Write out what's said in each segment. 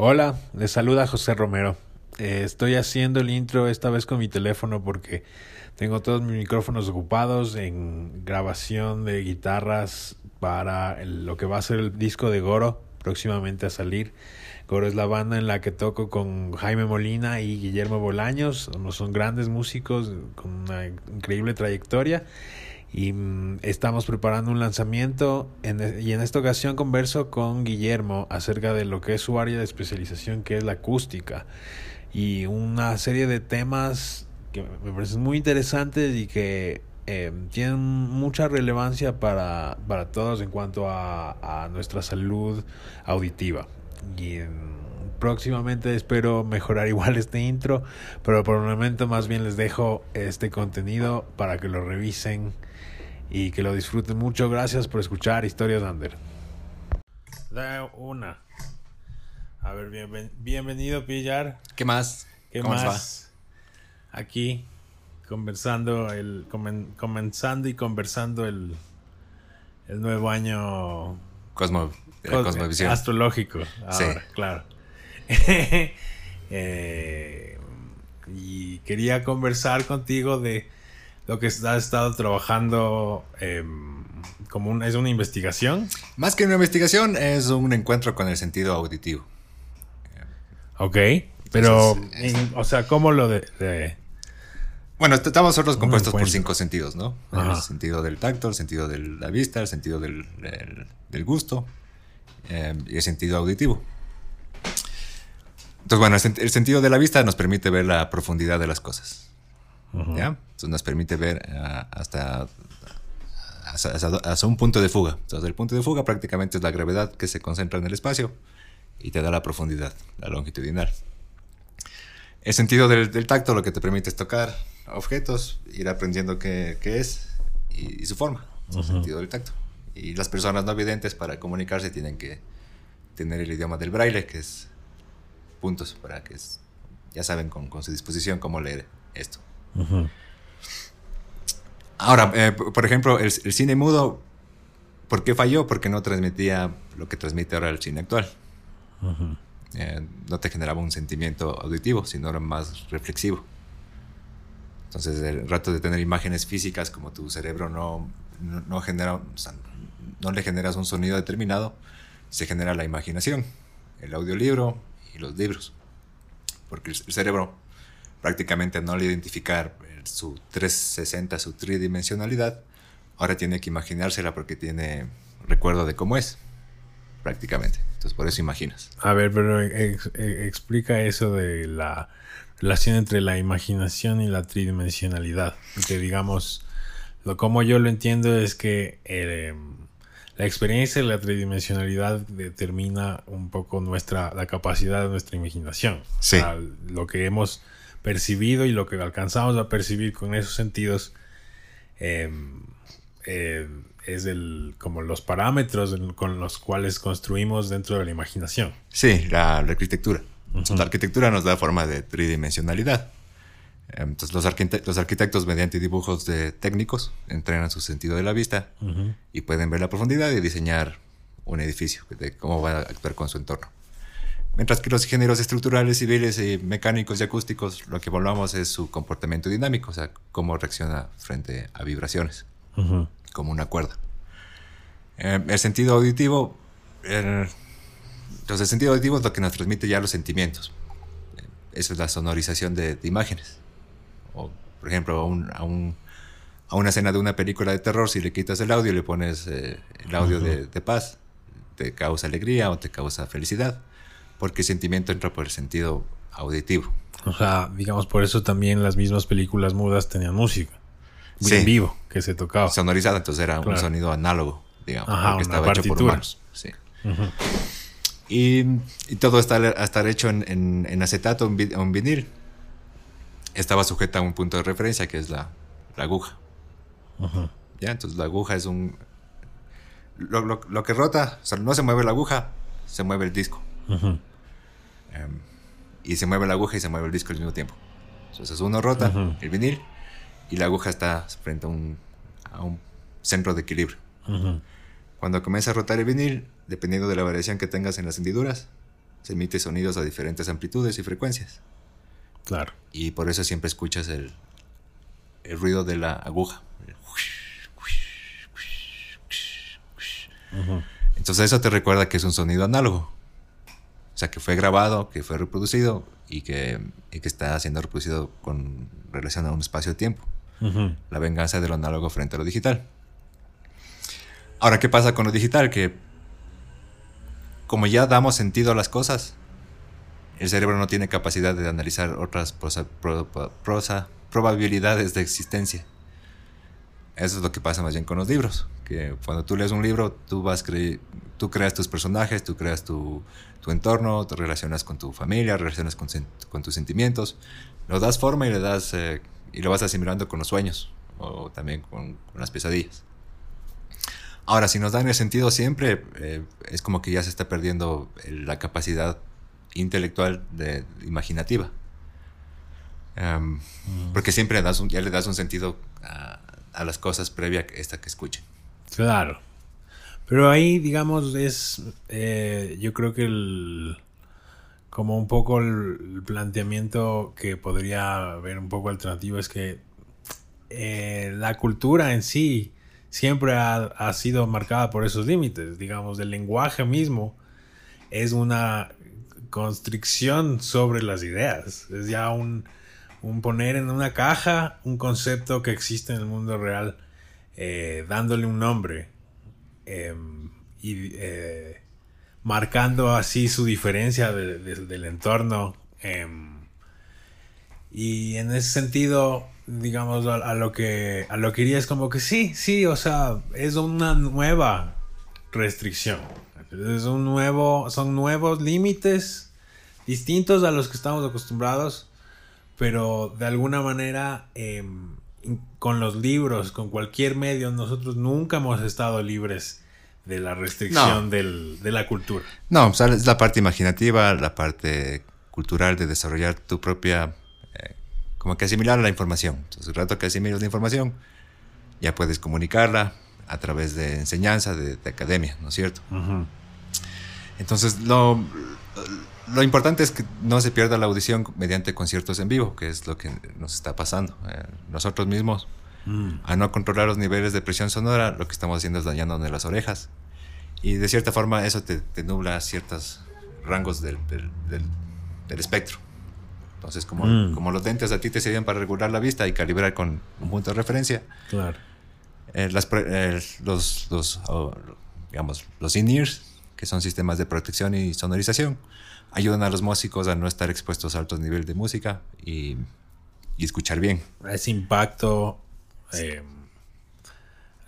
Hola, les saluda José Romero. Eh, estoy haciendo el intro esta vez con mi teléfono porque tengo todos mis micrófonos ocupados en grabación de guitarras para lo que va a ser el disco de Goro próximamente a salir. Goro es la banda en la que toco con Jaime Molina y Guillermo Bolaños. Son grandes músicos con una increíble trayectoria y mm, estamos preparando un lanzamiento en e- y en esta ocasión converso con Guillermo acerca de lo que es su área de especialización que es la acústica. Y una serie de temas que me parecen muy interesantes y que eh, tienen mucha relevancia para, para todos en cuanto a, a nuestra salud auditiva. Y mm, próximamente espero mejorar igual este intro pero por el momento más bien les dejo este contenido para que lo revisen y que lo disfruten mucho. Gracias por escuchar Historias Under. Da una. A ver, bienven- bienvenido, Pillar. ¿Qué más? ¿Qué ¿Cómo les más? Aquí conversando el comen- comenzando y conversando el el nuevo año? Cosmo, cos- Cosmovisión. astrológico. Sí. Ahora, claro. Eh, y quería conversar contigo de lo que has estado trabajando em, como una, es una investigación. Más que una investigación, es un encuentro con el sentido auditivo. Ok. Pero, Entonces, en- o sea, ¿cómo lo de, de- Bueno, est- estamos nosotros Un compuestos por cinco sentidos, ¿no? Ajá. El sentido del tacto, el sentido de la vista, el sentido del, del- del gusto eh, y el sentido auditivo. Entonces, bueno, el sentido de la vista nos permite ver la profundidad de las cosas. ¿Ya? Entonces nos permite ver ah, hasta, hasta, hasta- un punto de fuga. Entonces el punto de fuga prácticamente es la gravedad que se concentra en el espacio y te da la profundidad, la longitudinal. El sentido del, del tacto lo que te permite es tocar objetos, ir aprendiendo qué, qué es y, y su forma. Es el sentido del tacto. Y las personas no videntes para comunicarse tienen que tener el idioma del braille, que es puntos para que es- ya saben con, con su disposición cómo leer esto. Ahora, eh, por ejemplo, el, el cine mudo, ¿por qué falló? Porque no transmitía lo que transmite ahora el cine actual. Eh, no te generaba un sentimiento auditivo, sino era más reflexivo. Entonces, el rato de tener imágenes físicas, como tu cerebro no, no, no genera, o sea, no le generas un sonido determinado, se genera la imaginación, el audiolibro y los libros. Porque el cerebro prácticamente no le identificar eh, su 360, su tridimensionalidad, ahora tiene que imaginársela porque tiene recuerdo de cómo es, prácticamente. Entonces, por eso imaginas. A ver, pero ex- eh, explica eso de la relación entre la imaginación y la tridimensionalidad. Que digamos, lo como yo lo entiendo es que eh, la experiencia de la tridimensionalidad determina un poco nuestra la capacidad de nuestra imaginación. Sí. O sea, lo que hemos percibido y lo que alcanzamos a percibir con esos sentidos eh, eh, es el, como los parámetros con los cuales construimos dentro de la imaginación. Sí, la, la arquitectura. La arquitectura nos da forma de tridimensionalidad. Entonces, los, arquite- los arquitectos, mediante dibujos de técnicos, entrenan su sentido de la vista y pueden ver la profundidad y diseñar un edificio, de cómo va a actuar con su entorno. Mientras que los ingenieros estructurales, civiles y mecánicos y acústicos, lo que evaluamos es su comportamiento dinámico, o sea, cómo reacciona frente a vibraciones, como una cuerda. Eh, el sentido auditivo, el- entonces el sentido auditivo es lo que nos transmite ya los sentimientos. Eh, Eso es la sonorización de, de imágenes. O, por ejemplo, a, un- a un- a una escena de una película de terror, si le quitas el audio y le pones eh, el audio de, de paz, te causa alegría o te causa felicidad, porque el sentimiento entra por el sentido auditivo. O sea, digamos, por eso también las mismas películas mudas tenían música. Sí. En vivo, que se tocaba. Sonorizada, entonces era Claro. un sonido análogo, digamos, Ajá, porque estaba hecho por partitura. humanos. Sí. Y, y todo está estar hecho en, en- en acetato, en, vi- en vinil. Estaba sujeta a un punto de referencia que es la, la aguja. ¿Ya? Entonces la aguja es un... Lo, lo- lo que rota, o sea, no se mueve la aguja, se mueve el disco. Ujú. Em, y se mueve la aguja y se mueve el disco al mismo tiempo. Entonces uno rota el vinil y la aguja está frente a un, a un centro de equilibrio. Cuando comienza a rotar el vinil, dependiendo de la variación que tengas en las hendiduras, se emite sonidos a diferentes amplitudes y frecuencias. Claro. Y por eso siempre escuchas el, el ruido de la aguja. Entonces eso te recuerda que es un sonido análogo. O sea, que fue grabado, que fue reproducido y que, y que está siendo reproducido con relación a un espacio de tiempo. La venganza de lo análogo frente a lo digital. Ahora, ¿qué pasa con lo digital? Que como ya damos sentido a las cosas, el cerebro no tiene capacidad de analizar otras probabilidades de existencia. Eso es lo que pasa más bien con los libros. Que cuando tú lees un libro, tú, vas tú creas tus personajes, tú creas tu, tu, entorno, te relacionas con tu familia, relacionas con, con tus sentimientos, lo das forma y le das eh, y lo vas asimilando con los sueños o también con, con las pesadillas. Ahora, si nos dan el sentido siempre, eh, es como que ya se está perdiendo la capacidad intelectual de, imaginativa. Em, mm. Porque siempre das ya le das un sentido a, a, las cosas previa a esta que escuchen. Claro. Pero ahí, digamos, es. Eh, yo creo que el. Como un poco el, planteamiento que podría haber un poco alternativo es que eh, la cultura en sí siempre ha, ha, sido marcada por esos límites. Digamos, el lenguaje mismo es una constricción sobre las ideas. Es ya un, un poner en una caja un concepto que existe en el mundo real, eh, dándole un nombre em, y eh, marcando así su diferencia del entorno. Em, y en ese sentido, digamos, a, lo que a lo que iría es como que sí, sí, o sea, es una nueva restricción. Es un nuevo, son nuevos límites distintos a los que estamos acostumbrados, pero de alguna manera em, con los libros, con cualquier medio, nosotros nunca hemos estado libres de la restricción del, de la cultura. No, es la parte imaginativa, la parte cultural de desarrollar tu propia, eh, como que asimilar la información. Entonces, el rato que asimilas la información, ya puedes comunicarla a través de enseñanza, de, academia, ¿no es cierto? Entonces, lo, lo importante es que no se pierda la audición mediante conciertos en vivo, que es lo que nos está pasando. Eh, nosotros mismos, mm. a no controlar los niveles de presión sonora, lo que estamos haciendo es dañándonos las orejas. Y de cierta forma eso te, nubla ciertos rangos del, del, espectro. Entonces, como, mm. como los lentes a ti te sirven para regular la vista y calibrar con un punto de referencia, claro. Eh, eh, los, los, oh, digamos, los in-ears que son sistemas de protección y sonorización, ayudan a los músicos a no estar expuestos a altos niveles de música y, y escuchar bien. Ese impacto eh,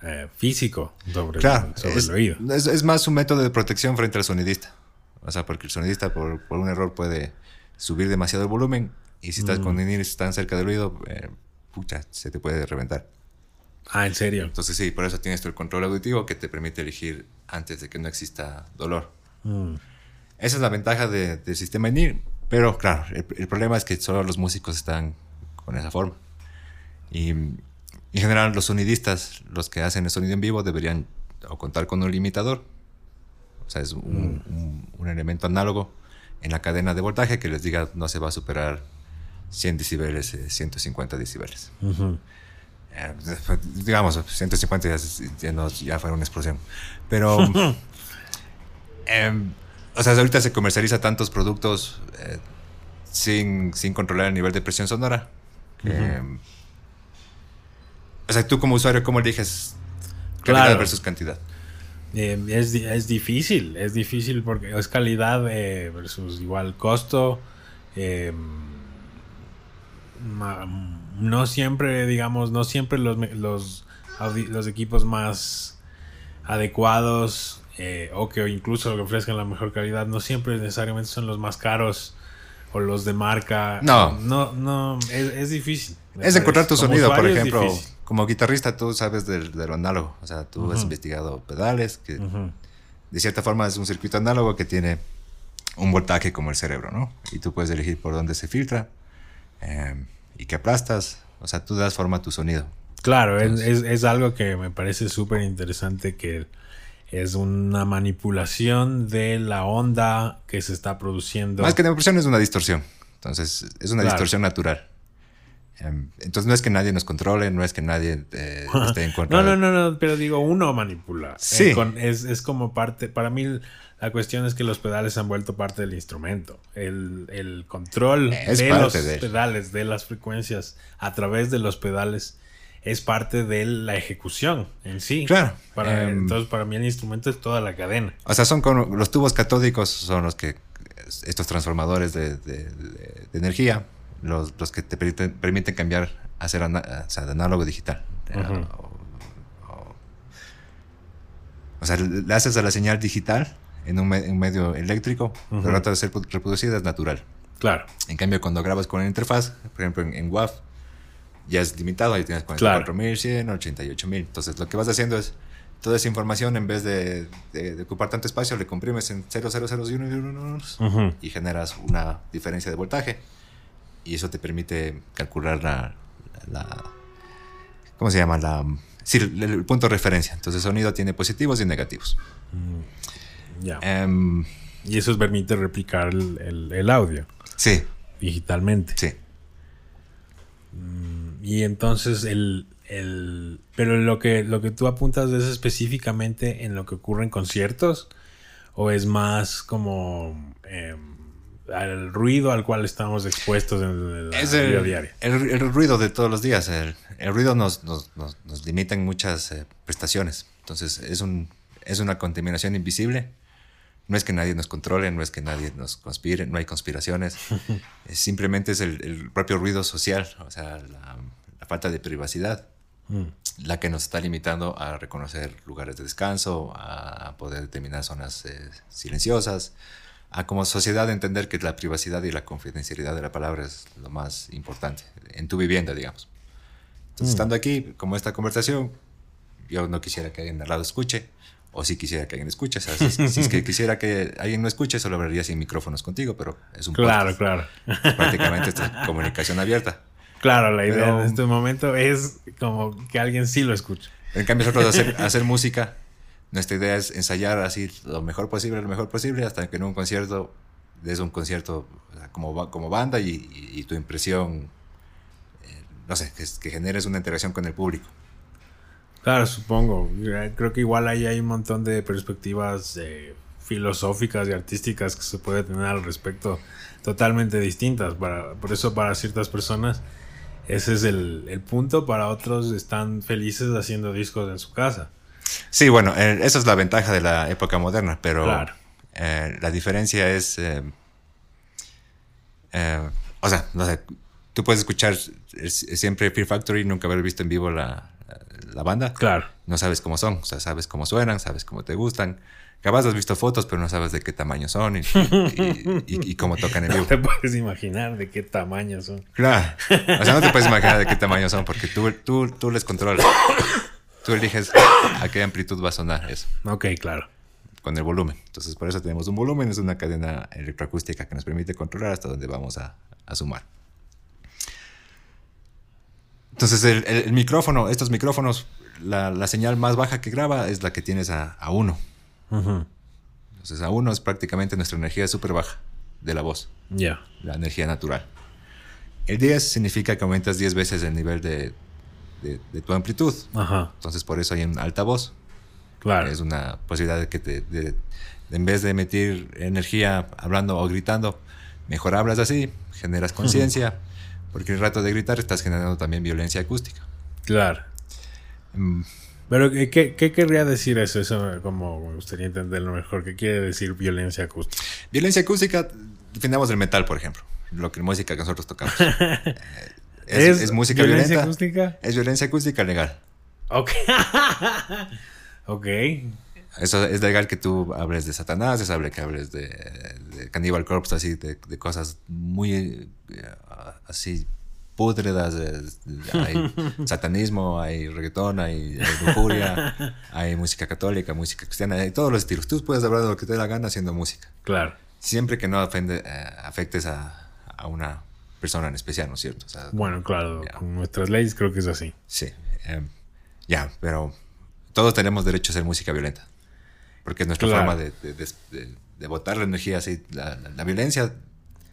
eh, físico sobre, el oído. Es, es, más un método de protección frente al sonidista. O sea, porque el sonidista por, por un error puede subir demasiado el volumen y si estás mm. con con tan cerca del oído, eh, pucha, se te puede reventar. Ah, ¿en serio? Entonces sí, por eso tienes tu control auditivo que te permite elegir antes de que no exista dolor. Mm. Esa es la ventaja del sistema INIR. Pero claro, el, problema es que solo los músicos están con esa forma. Y en general los sonidistas, los que hacen el sonido en vivo, deberían o contar con un limitador. O sea, es un, mm. elemento análogo en la cadena de voltaje que les diga no se va a superar 100 decibeles, 150 decibeles. Eh, digamos, 150 ya, ya, fue una explosión. Pero, em, o sea, ahorita se comercializa tantos productos eh, sin, sin, controlar el nivel de presión sonora. o sea, tú como usuario, ¿cómo eliges calidad versus cantidad? Eh, es, es, difícil, es difícil porque es calidad versus igual costo. Eh, no siempre, digamos, no siempre los, los, los equipos más adecuados eh, o que incluso que ofrezcan la mejor calidad, no siempre necesariamente son los más caros o los de marca. No. No, no, es, difícil. Es encontrar tu sonido, por ejemplo. Como guitarrista tú sabes de, lo análogo. O sea, tú has investigado pedales, que de cierta forma es un circuito análogo que tiene un voltaje como el cerebro, ¿no? Y tú puedes elegir por dónde se filtra. Eh, y que aplastas. O sea, tú das forma a tu sonido. Claro, es, es, algo que me parece súper interesante que es una manipulación de la onda que se está produciendo. Más que manipulación es una distorsión. Entonces, es una distorsión natural. Em, entonces, no es que nadie nos controle, no es que nadie eh, esté en contra. no, no, no, no, pero digo, uno manipula. Sí. es, es, como parte. Para mí, la cuestión es que los pedales han vuelto parte del instrumento. El, control de los pedales, de las frecuencias a través de los pedales es parte de la ejecución en sí. Claro. Para, em, entonces, para mí el instrumento es toda la cadena. O sea, son como los tubos catódicos son los que estos transformadores de, energía, los, que te permiten, cambiar a ser de análogo digital. o, sea, le haces a la señal digital en un, medio eléctrico, pero trata de ser reproducida es natural. Claro. En cambio, cuando grabas con la interfaz, por ejemplo en, WAV, ya es limitado, ahí tienes 44.100, 88.000. Entonces, lo que vas haciendo es toda esa información, en vez de, ocupar tanto espacio, le comprimes en 0,001 y generas una diferencia de voltaje. Y eso te permite calcular la, ¿cómo se llama? La, sí, el, punto de referencia. Entonces, el sonido tiene positivos y negativos. Mm. Em, y eso permite replicar el, audio. Sí. Digitalmente. Sí. Mm, y entonces el, pero lo que lo que tú apuntas es específicamente en lo que ocurre en conciertos o es más como eh, al ruido al cual estamos expuestos en el, día diario. El, ruido de todos los días. El, ruido nos, nos, nos, limita en muchas eh, prestaciones. Entonces es un es una contaminación invisible no es que nadie nos controle, no es que nadie nos conspire, no hay conspiraciones. simplemente es el, propio ruido social, o sea, la, falta de privacidad, mm. la que nos está limitando a reconocer lugares de descanso, a poder determinar zonas eh, silenciosas, a como sociedad entender que la privacidad y la confidencialidad de la palabra es lo más importante en tu vivienda, digamos. Entonces, mm. estando aquí, como esta conversación, yo no quisiera que alguien al lado escuche o si quisiera que alguien escuche. O sea, si, es que quisiera que alguien no escuche, solo hablaría sin micrófonos contigo, pero es un Claro, claro. prácticamente esta comunicación abierta. Claro, la idea en este momento es como que alguien sí lo escuche. En cambio, nosotros hacer, hacer música, nuestra idea es ensayar así lo mejor posible, lo mejor posible, hasta que en un concierto, des un concierto como, como banda y, tu impresión, eh, no sé, que, que generes una interacción con el público. Claro, supongo. Creo que igual ahí hay un montón de perspectivas eh, filosóficas y artísticas que se puede tener al respecto totalmente distintas. Para, por eso para ciertas personas ese es el, punto, para otros están felices haciendo discos en su casa. Sí, bueno, eh, esa es la ventaja de la época moderna, pero eh, la diferencia es, o sea, no sé, tú puedes escuchar siempre Fear Factory y nunca haber visto en vivo la, la banda. Claro. No sabes cómo son, o sea, sabes cómo suenan, sabes cómo te gustan. Capaz has visto fotos, pero no sabes de qué tamaño son y, cómo tocan en vivo. No te puedes imaginar de qué tamaño son. Claro. O sea, no te puedes imaginar de qué tamaño son porque tú, tú, tú les controlas. Tú eliges a qué amplitud va a sonar eso. Ok, claro. Con el volumen. Entonces, por eso tenemos un volumen, es una cadena electroacústica que nos permite controlar hasta dónde vamos a, a sumar. Entonces, el, micrófono, estos micrófonos, la, señal más baja que graba es la que tienes a, a uno. Entonces, a uno es prácticamente nuestra energía súper baja de la voz. Ya. La energía natural. El 10 significa que aumentas 10 veces el nivel de, de, tu amplitud. Ajá. Entonces, por eso hay un alta voz. Claro. Es una posibilidad de que te, en vez de emitir energía hablando o gritando, mejor hablas así, generas conciencia. Porque el rato de gritar estás generando también violencia acústica. Claro. Mm. Pero, ¿qué, ¿qué, querría decir eso? Eso como me gustaría entenderlo mejor. ¿Qué quiere decir violencia acústica? Violencia acústica, definamos el metal, por ejemplo. Lo que música que nosotros tocamos. Eh, es, ¿Es, música violencia acústica? Es violencia acústica legal. Ok. ok. Eso es legal que tú hables de Satanás, es legal que hables de, de Cannibal Corpse, así, de, de cosas muy eh, así púdredas. hay satanismo, hay reggaetón, hay, lujuria, hay música católica, música cristiana, hay todos los estilos. Tú puedes hablar de lo que te dé la gana haciendo música. Claro. Siempre que no ofende, eh, afectes a, a, una persona en especial, ¿no es cierto? bueno, claro, con nuestras leyes creo que es así. Sí. Em, ya, pero todos tenemos derecho a hacer música violenta. porque es nuestra forma de, de, botar la energía así, la, violencia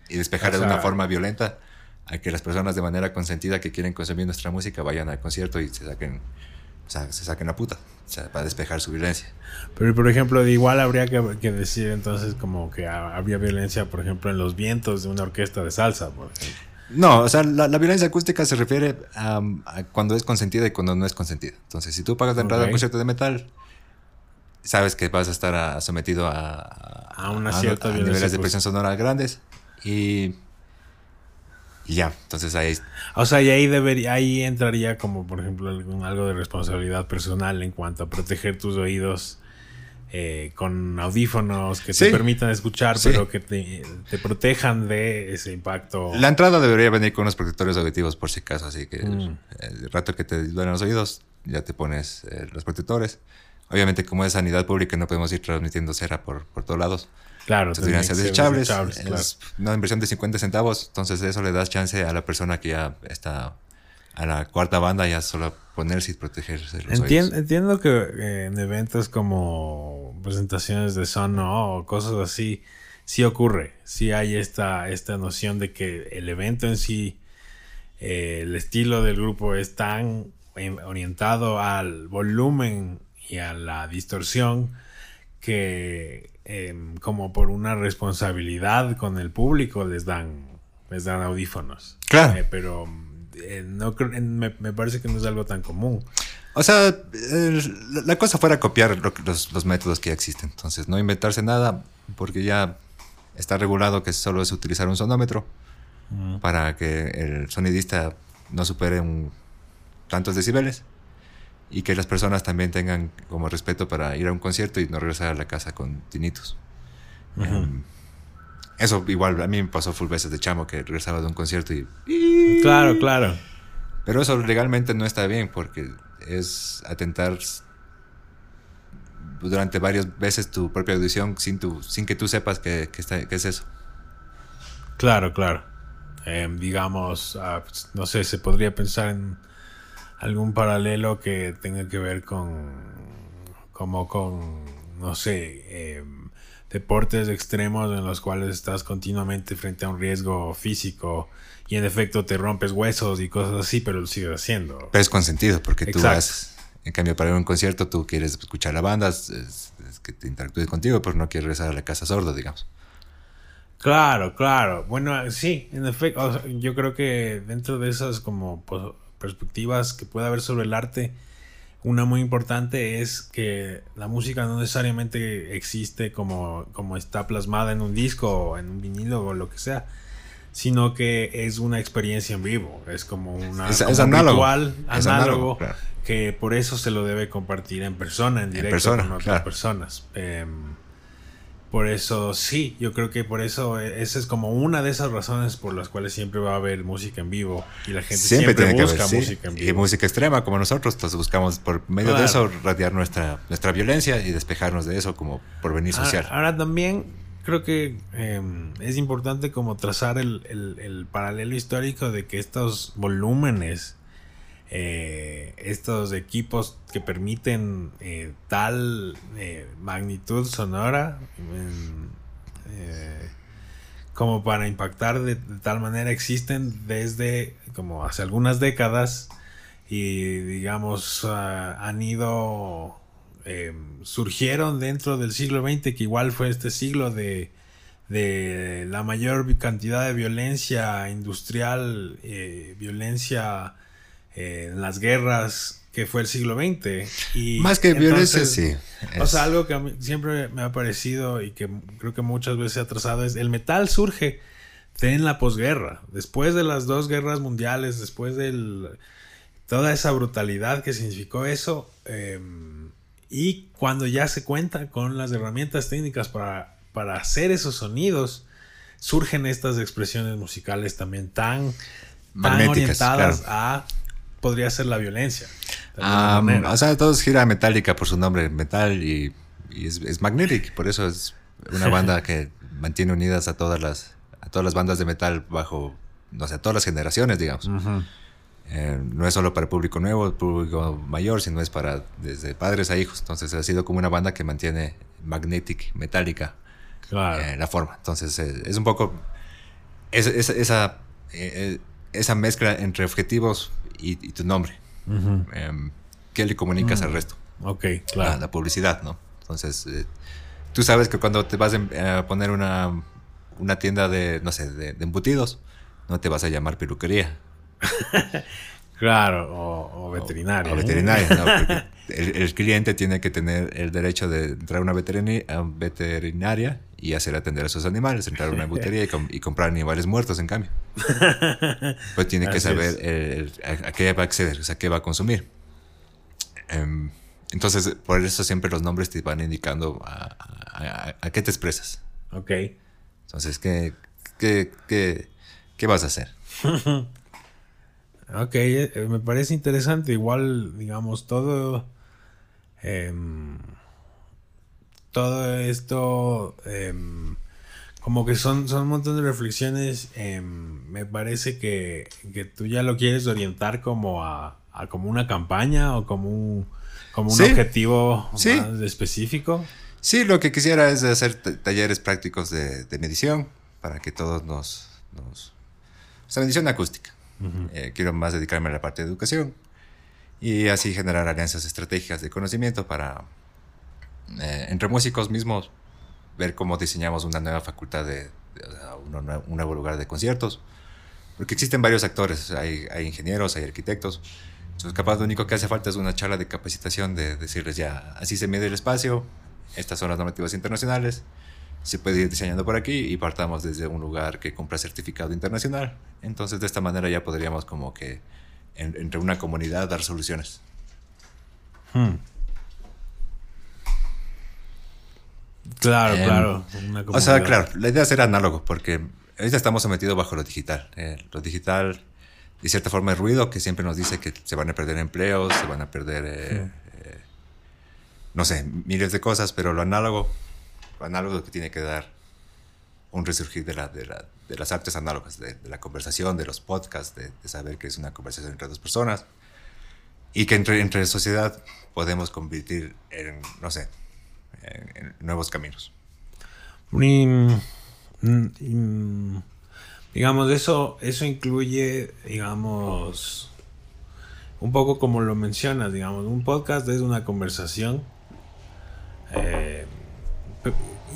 y despejarla de una forma violenta a que las personas de manera consentida que quieren consumir nuestra música vayan al concierto y se saquen, o sea, se saquen la puta, o sea, para despejar su violencia. Pero, por ejemplo, igual habría que, que, decir entonces como que había violencia, por ejemplo, en los vientos de una orquesta de salsa, por ejemplo. No, o sea, la, violencia acústica se refiere a, cuando es consentida y cuando no es consentida. Entonces, si tú pagas la entrada a un concierto de metal, sabes que vas a estar sometido a, a, una cierta niveles de presión sonora grandes y, y, ya. Entonces ahí. O sea, y ahí debería, ahí entraría como, por ejemplo, algo de responsabilidad personal en cuanto a proteger tus oídos eh, con audífonos que te permitan escuchar, pero que te, protejan de ese impacto. La entrada debería venir con unos protectores auditivos por si acaso, así que mm. el, rato que te duelen los oídos, ya te pones eh, los protectores. Obviamente, como es sanidad pública, no podemos ir transmitiendo cera por, por todos lados. Claro, deberían ser desechables. Es una inversión de 50 centavos, entonces eso le das chance a la persona que ya está a la cuarta banda ya solo ponerse y protegerse los Entiendo que eh, en eventos como presentaciones de son o cosas así, sí ocurre. Sí hay esta, esta noción de que el evento en sí, eh, el estilo del grupo es tan orientado al volumen y a la distorsión que em, como por una responsabilidad con el público les dan les dan audífonos. Claro. Eh, pero eh, no me, me, parece que no es algo tan común. O sea, la cosa fuera copiar los, métodos que ya existen. Entonces, no inventarse nada, porque ya está regulado que solo es utilizar un sonómetro para que el sonidista no supere un, tantos decibeles y que las personas también tengan como respeto para ir a un concierto y no regresar a la casa con tinitos. Eso igual a mí me pasó full veces de chamo que regresaba de un concierto y... Claro, claro. Pero eso legalmente no está bien porque es atentar durante varias veces tu propia audición sin, tu, sin que tú sepas que, es eso. Claro, claro. Em, digamos, pues, no sé, se podría pensar en algún paralelo que tenga que ver con, como con, no sé, eh, deportes extremos en los cuales estás continuamente frente a un riesgo físico y en efecto te rompes huesos y cosas así, pero lo sigues haciendo. Pero es consentido porque tú vas, en cambio para ir a un concierto tú quieres escuchar la banda, es, que te interactúes contigo, pero no quieres regresar a la casa sordo, digamos. Claro, claro. Bueno, sí, en efecto, yo creo que dentro de esas como perspectivas que puede haber sobre el arte, una muy importante es que la música no necesariamente existe como, como está plasmada en un disco o en un vinilo o lo que sea, sino que es una experiencia en vivo, es como, una, es, análogo, análogo, que por eso se lo debe compartir en persona, en directo con otras personas. Em, por eso, sí, yo creo que por eso e, esa es como una de esas razones por las cuales siempre va a haber música en vivo y la gente siempre, busca música en vivo. Y música extrema como nosotros, entonces buscamos por medio de eso radiar nuestra, nuestra violencia y despejarnos de eso como por venir ah, social. Ahora, también creo que em, es importante como trazar el, el paralelo histórico de que estos volúmenes eh, estos equipos que permiten eh, tal eh, magnitud sonora como para impactar de, tal manera existen desde como hace algunas décadas y digamos ah, han ido surgieron dentro del siglo XX que igual fue este siglo de de la mayor cantidad de violencia industrial, violencia en las guerras que fue el siglo XX. Y Más que violencia, sí. O sea, algo que a mí siempre me ha parecido y que creo que muchas veces se ha trazado es el metal surge en la posguerra, después de las dos guerras mundiales, después de toda esa brutalidad que significó eso, em, y cuando ya se cuenta con las herramientas técnicas para, para hacer esos sonidos, surgen estas expresiones musicales también tan, tan orientadas a podría ser la violencia. o sea, todos gira Metallica por su nombre, metal y, es, es, Magnetic, por eso es una banda que mantiene unidas a todas las a todas las bandas de metal bajo, no sé, a todas las generaciones, digamos. Eh, no es solo para el público nuevo, el público mayor, sino es para desde padres a hijos. Entonces ha sido como una banda que mantiene magnetic, metálica, Claro. eh, la forma. Entonces eh, es un poco es- es- esa, esa mezcla entre objetivos y, y tu nombre. Em, ¿Qué le comunicas al resto? Ok, La, claro. la publicidad, ¿no? Entonces, eh, tú sabes que cuando te vas a poner una, una tienda de, no sé, de, de embutidos, no te vas a llamar peluquería. Claro, o, o veterinario. O veterinaria, ¿no? Porque el, el cliente tiene que tener el derecho de entrar a una veterinaria, veterinaria y hacer atender a sus animales, entrar a una embutería y, com- y comprar animales muertos, en cambio. Pues tiene que Así saber es. el- el- a, a qué va a acceder, o sea, qué va a consumir. Em, entonces, por eso siempre los nombres te van indicando a, a- a- a qué te expresas. Ok. Entonces, ¿qué, qué, qué, qué vas a hacer? Ok, eh, me parece interesante. Igual, digamos, todo. em, todo esto. em, como que son, son un montón de reflexiones. em, me parece que, que tú ya lo quieres orientar como a, a como una campaña o como un, como un Sí. objetivo Sí. más específico. Sí, lo que quisiera es hacer talleres prácticos de, de medición para que todos nos... nos o sea, medición acústica. Eh, quiero más dedicarme a la parte de educación y así generar alianzas estratégicas de conocimiento para, eh, entre músicos mismos, ver cómo diseñamos una nueva facultad de, un nuevo lugar de conciertos. Porque existen varios actores, hay, ingenieros, hay arquitectos. Entonces, capaz lo único que hace falta es una charla de capacitación de decirles ya, así se mide el espacio, estas son las normativas internacionales, se puede ir diseñando por aquí y partamos desde un lugar que compra certificado internacional. Entonces, de esta manera ya podríamos como que en- entre una comunidad dar soluciones. Hmm. Claro, Em, claro. O sea, claro, la idea es ser análogo, porque ahorita estamos sometidos bajo lo digital. Eh, lo digital, de cierta forma, es ruido que siempre nos dice que se van a perder empleos, se van a perder, eh, eh, no sé, miles de cosas, pero lo análogo, lo análogo que tiene que dar un resurgir de, la, de, la- de las artes análogas, de, de la conversación, de los podcasts, de, de saber que es una conversación entre dos personas y que entre, entre sociedad podemos convertir en, no sé, nuevos caminos. Digamos, eso, eso incluye, digamos, un poco como lo mencionas, digamos, un podcast es una conversación. eh,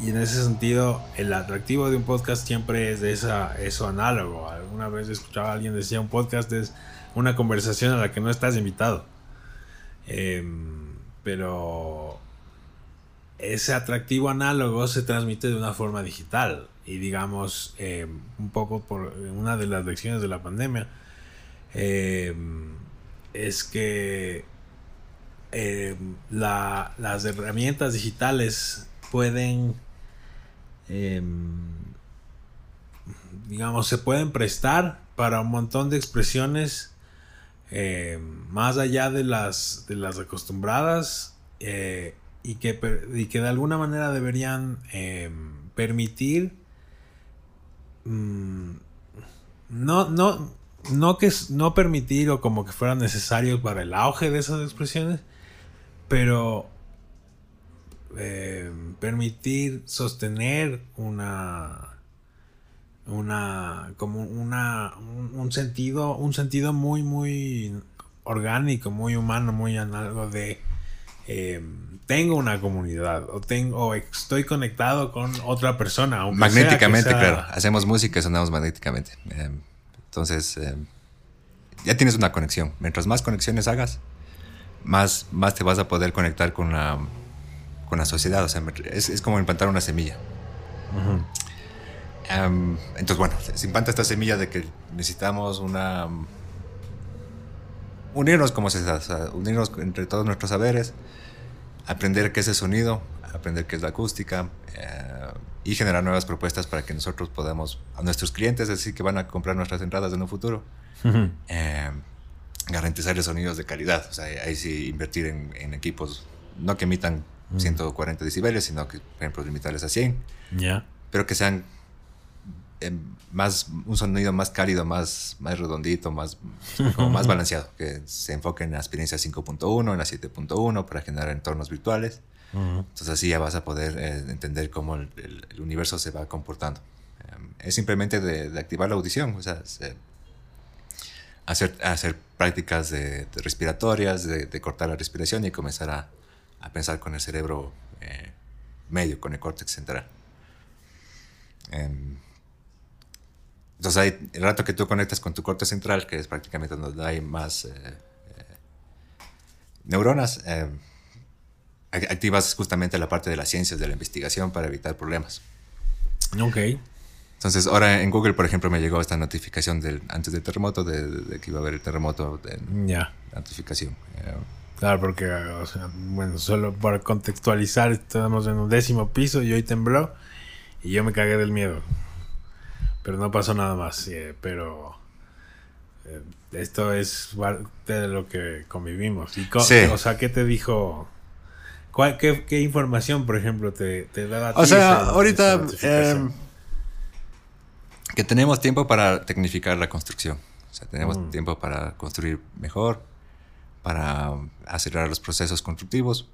y en ese sentido, el atractivo de un podcast siempre es esa, eso análogo. Alguna vez escuchaba a alguien decía un podcast es una conversación a la que no estás invitado. Em, pero ese atractivo análogo se transmite de una forma digital. Y digamos, eh, un poco por una de las lecciones de la pandemia, eh, es que eh, la- las herramientas digitales pueden, eh, digamos, se pueden prestar para un montón de expresiones más allá de las, de las acostumbradas y, que, y que de alguna manera deberían eh, permitir mm, no, no, no que no permitir o como que fueran necesarios para el auge de esas expresiones, pero eh, permitir sostener una una como una un, un sentido un sentido muy muy orgánico muy humano muy análogo de eh, tengo una comunidad o tengo o estoy conectado con otra persona sea Magnéticamente, sea- claro. Hacemos música y sonamos magnéticamente. Eh, entonces, eh, ya tienes una conexión. Mientras más conexiones hagas, más, más te vas a poder conectar con la, con la sociedad. O sea, es, es como implantar una semilla. Em, entonces, bueno, se implanta esta semilla de que necesitamos una... Unirnos como sociedad, unirnos entre todos nuestros saberes, aprender qué es el sonido, aprender qué es la acústica eh, y generar nuevas propuestas para que nosotros podamos, a nuestros clientes, es decir, que van a comprar nuestras entradas en un futuro, Ujú. eh, garantizarles sonidos de calidad. O sea, ahí sí invertir en, en equipos, no que emitan 140 decibeles, sino que, por ejemplo, limitarles a 100 ya pero que sean más un sonido más cálido, más, más redondito, más, como más balanceado, que se enfoque en la experiencia 5.1, en la 7.1 para generar entornos virtuales Entonces así ya vas a poder entender cómo el, universo se va comportando. es simplemente de, activar la audición, o sea, hacer, hacer prácticas de, respiratorias, de, cortar la respiración y comenzar a, a pensar con el cerebro medio, con el córtex central. Em, entonces, hay, el rato que tú conectas con tu corte central, que es prácticamente donde hay más eh, eh, neuronas, eh, activas justamente la parte de las ciencias, de la investigación para evitar problemas. Ok. Entonces, ahora en Google, por ejemplo, me llegó esta notificación del, antes del terremoto, de, que iba a haber el terremoto. Ya. Notificación. Claro, porque, o sea, bueno, solo para contextualizar, estamos en un décimo piso y hoy tembló y yo me cagué del miedo. Pero no pasó nada más. Eh, pero eh, esto es parte de lo que convivimos. Y O sea, ¿qué te dijo? ¿Cuál, qué, información, por ejemplo, te, te da a ti? O sea, ahorita em, que tenemos tiempo para tecnificar la construcción. O sea, tenemos mm. tiempo para construir mejor, para acelerar los procesos constructivos.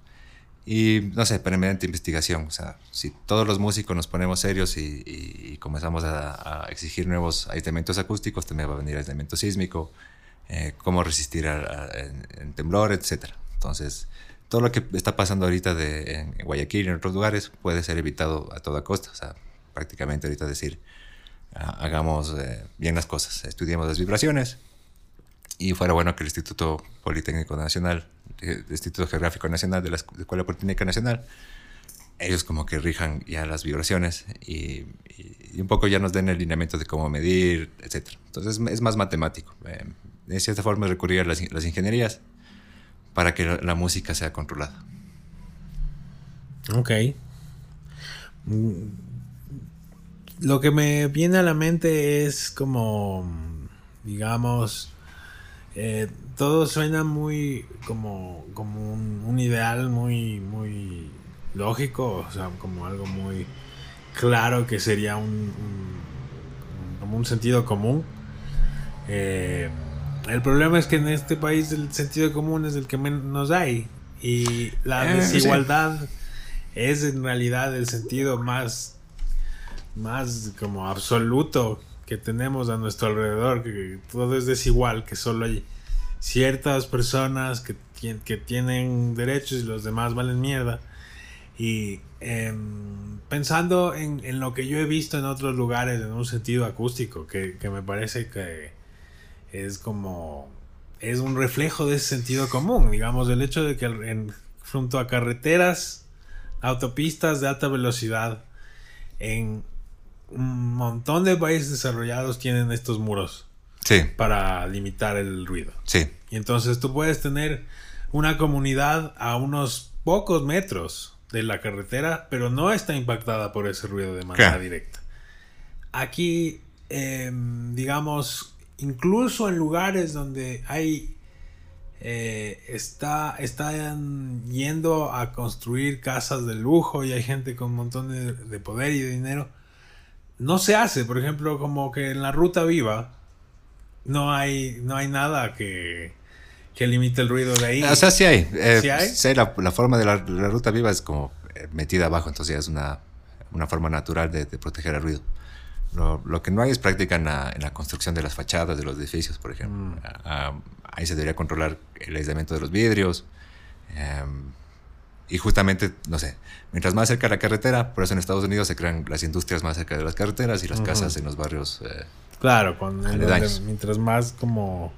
Y no sé, permanente investigación. O sea, si todos los músicos nos ponemos serios y, comenzamos a, exigir nuevos aislamientos acústicos, también va a venir aislamiento sísmico, eh, cómo resistir a, en, temblor, etc. Entonces, todo lo que está pasando ahorita de, en, Guayaquil y en otros lugares puede ser evitado a toda costa. O sea, prácticamente ahorita decir, ah, hagamos eh, bien las cosas, estudiemos las vibraciones. Y fuera bueno que el Instituto Politécnico Nacional del Instituto Geográfico Nacional, de la Escuela Politécnica Nacional, ellos como que rijan ya las vibraciones y, un poco ya nos den el lineamiento de cómo medir, etc. Entonces es más matemático. Eh, de cierta forma recurrir a las, ingenierías para que la, música sea controlada. Ok. Lo que me viene a la mente es como, digamos, eh, todo suena muy como, como un, ideal muy, muy lógico, o sea, como algo muy claro que sería un, como un sentido común. Eh, el problema es que en este país el sentido común es el que menos hay y la eh, desigualdad es en realidad el sentido más más como absoluto que tenemos a nuestro alrededor, que todo es desigual, que solo hay ciertas personas que, que tienen derechos y los demás valen mierda. Y em, pensando en, en, lo que yo he visto en otros lugares en un sentido acústico, que, que me parece que es como es un reflejo de ese sentido común, digamos, el hecho de que en, junto a carreteras, autopistas de alta velocidad, en un montón de países desarrollados tienen estos muros para limitar el ruido. Sí. Y entonces tú puedes tener una comunidad a unos pocos metros de la carretera, pero no está impactada por ese ruido de manera directa. Aquí, em, digamos, incluso en lugares donde hay eh, está, están yendo a construir casas de lujo y hay gente con un montón de, poder y de dinero no se hace, por ejemplo, como que en la ruta viva no hay, no hay nada que, que limite el ruido de ahí. O sea, sí hay. Eh, ¿Sí hay? la, forma de la, ruta viva es como eh, metida abajo, entonces es una, una forma natural de, proteger el ruido. Lo, lo, que no hay es práctica en la, en la, construcción de las fachadas de los edificios, por ejemplo. Mm. Ah, ah, ahí se debería controlar el aislamiento de los vidrios. Em, y justamente, no sé, mientras más cerca la carretera, por eso en Estados Unidos se crean las industrias más cerca de las carreteras y las casas en los barrios. Eh, claro, con mientras más como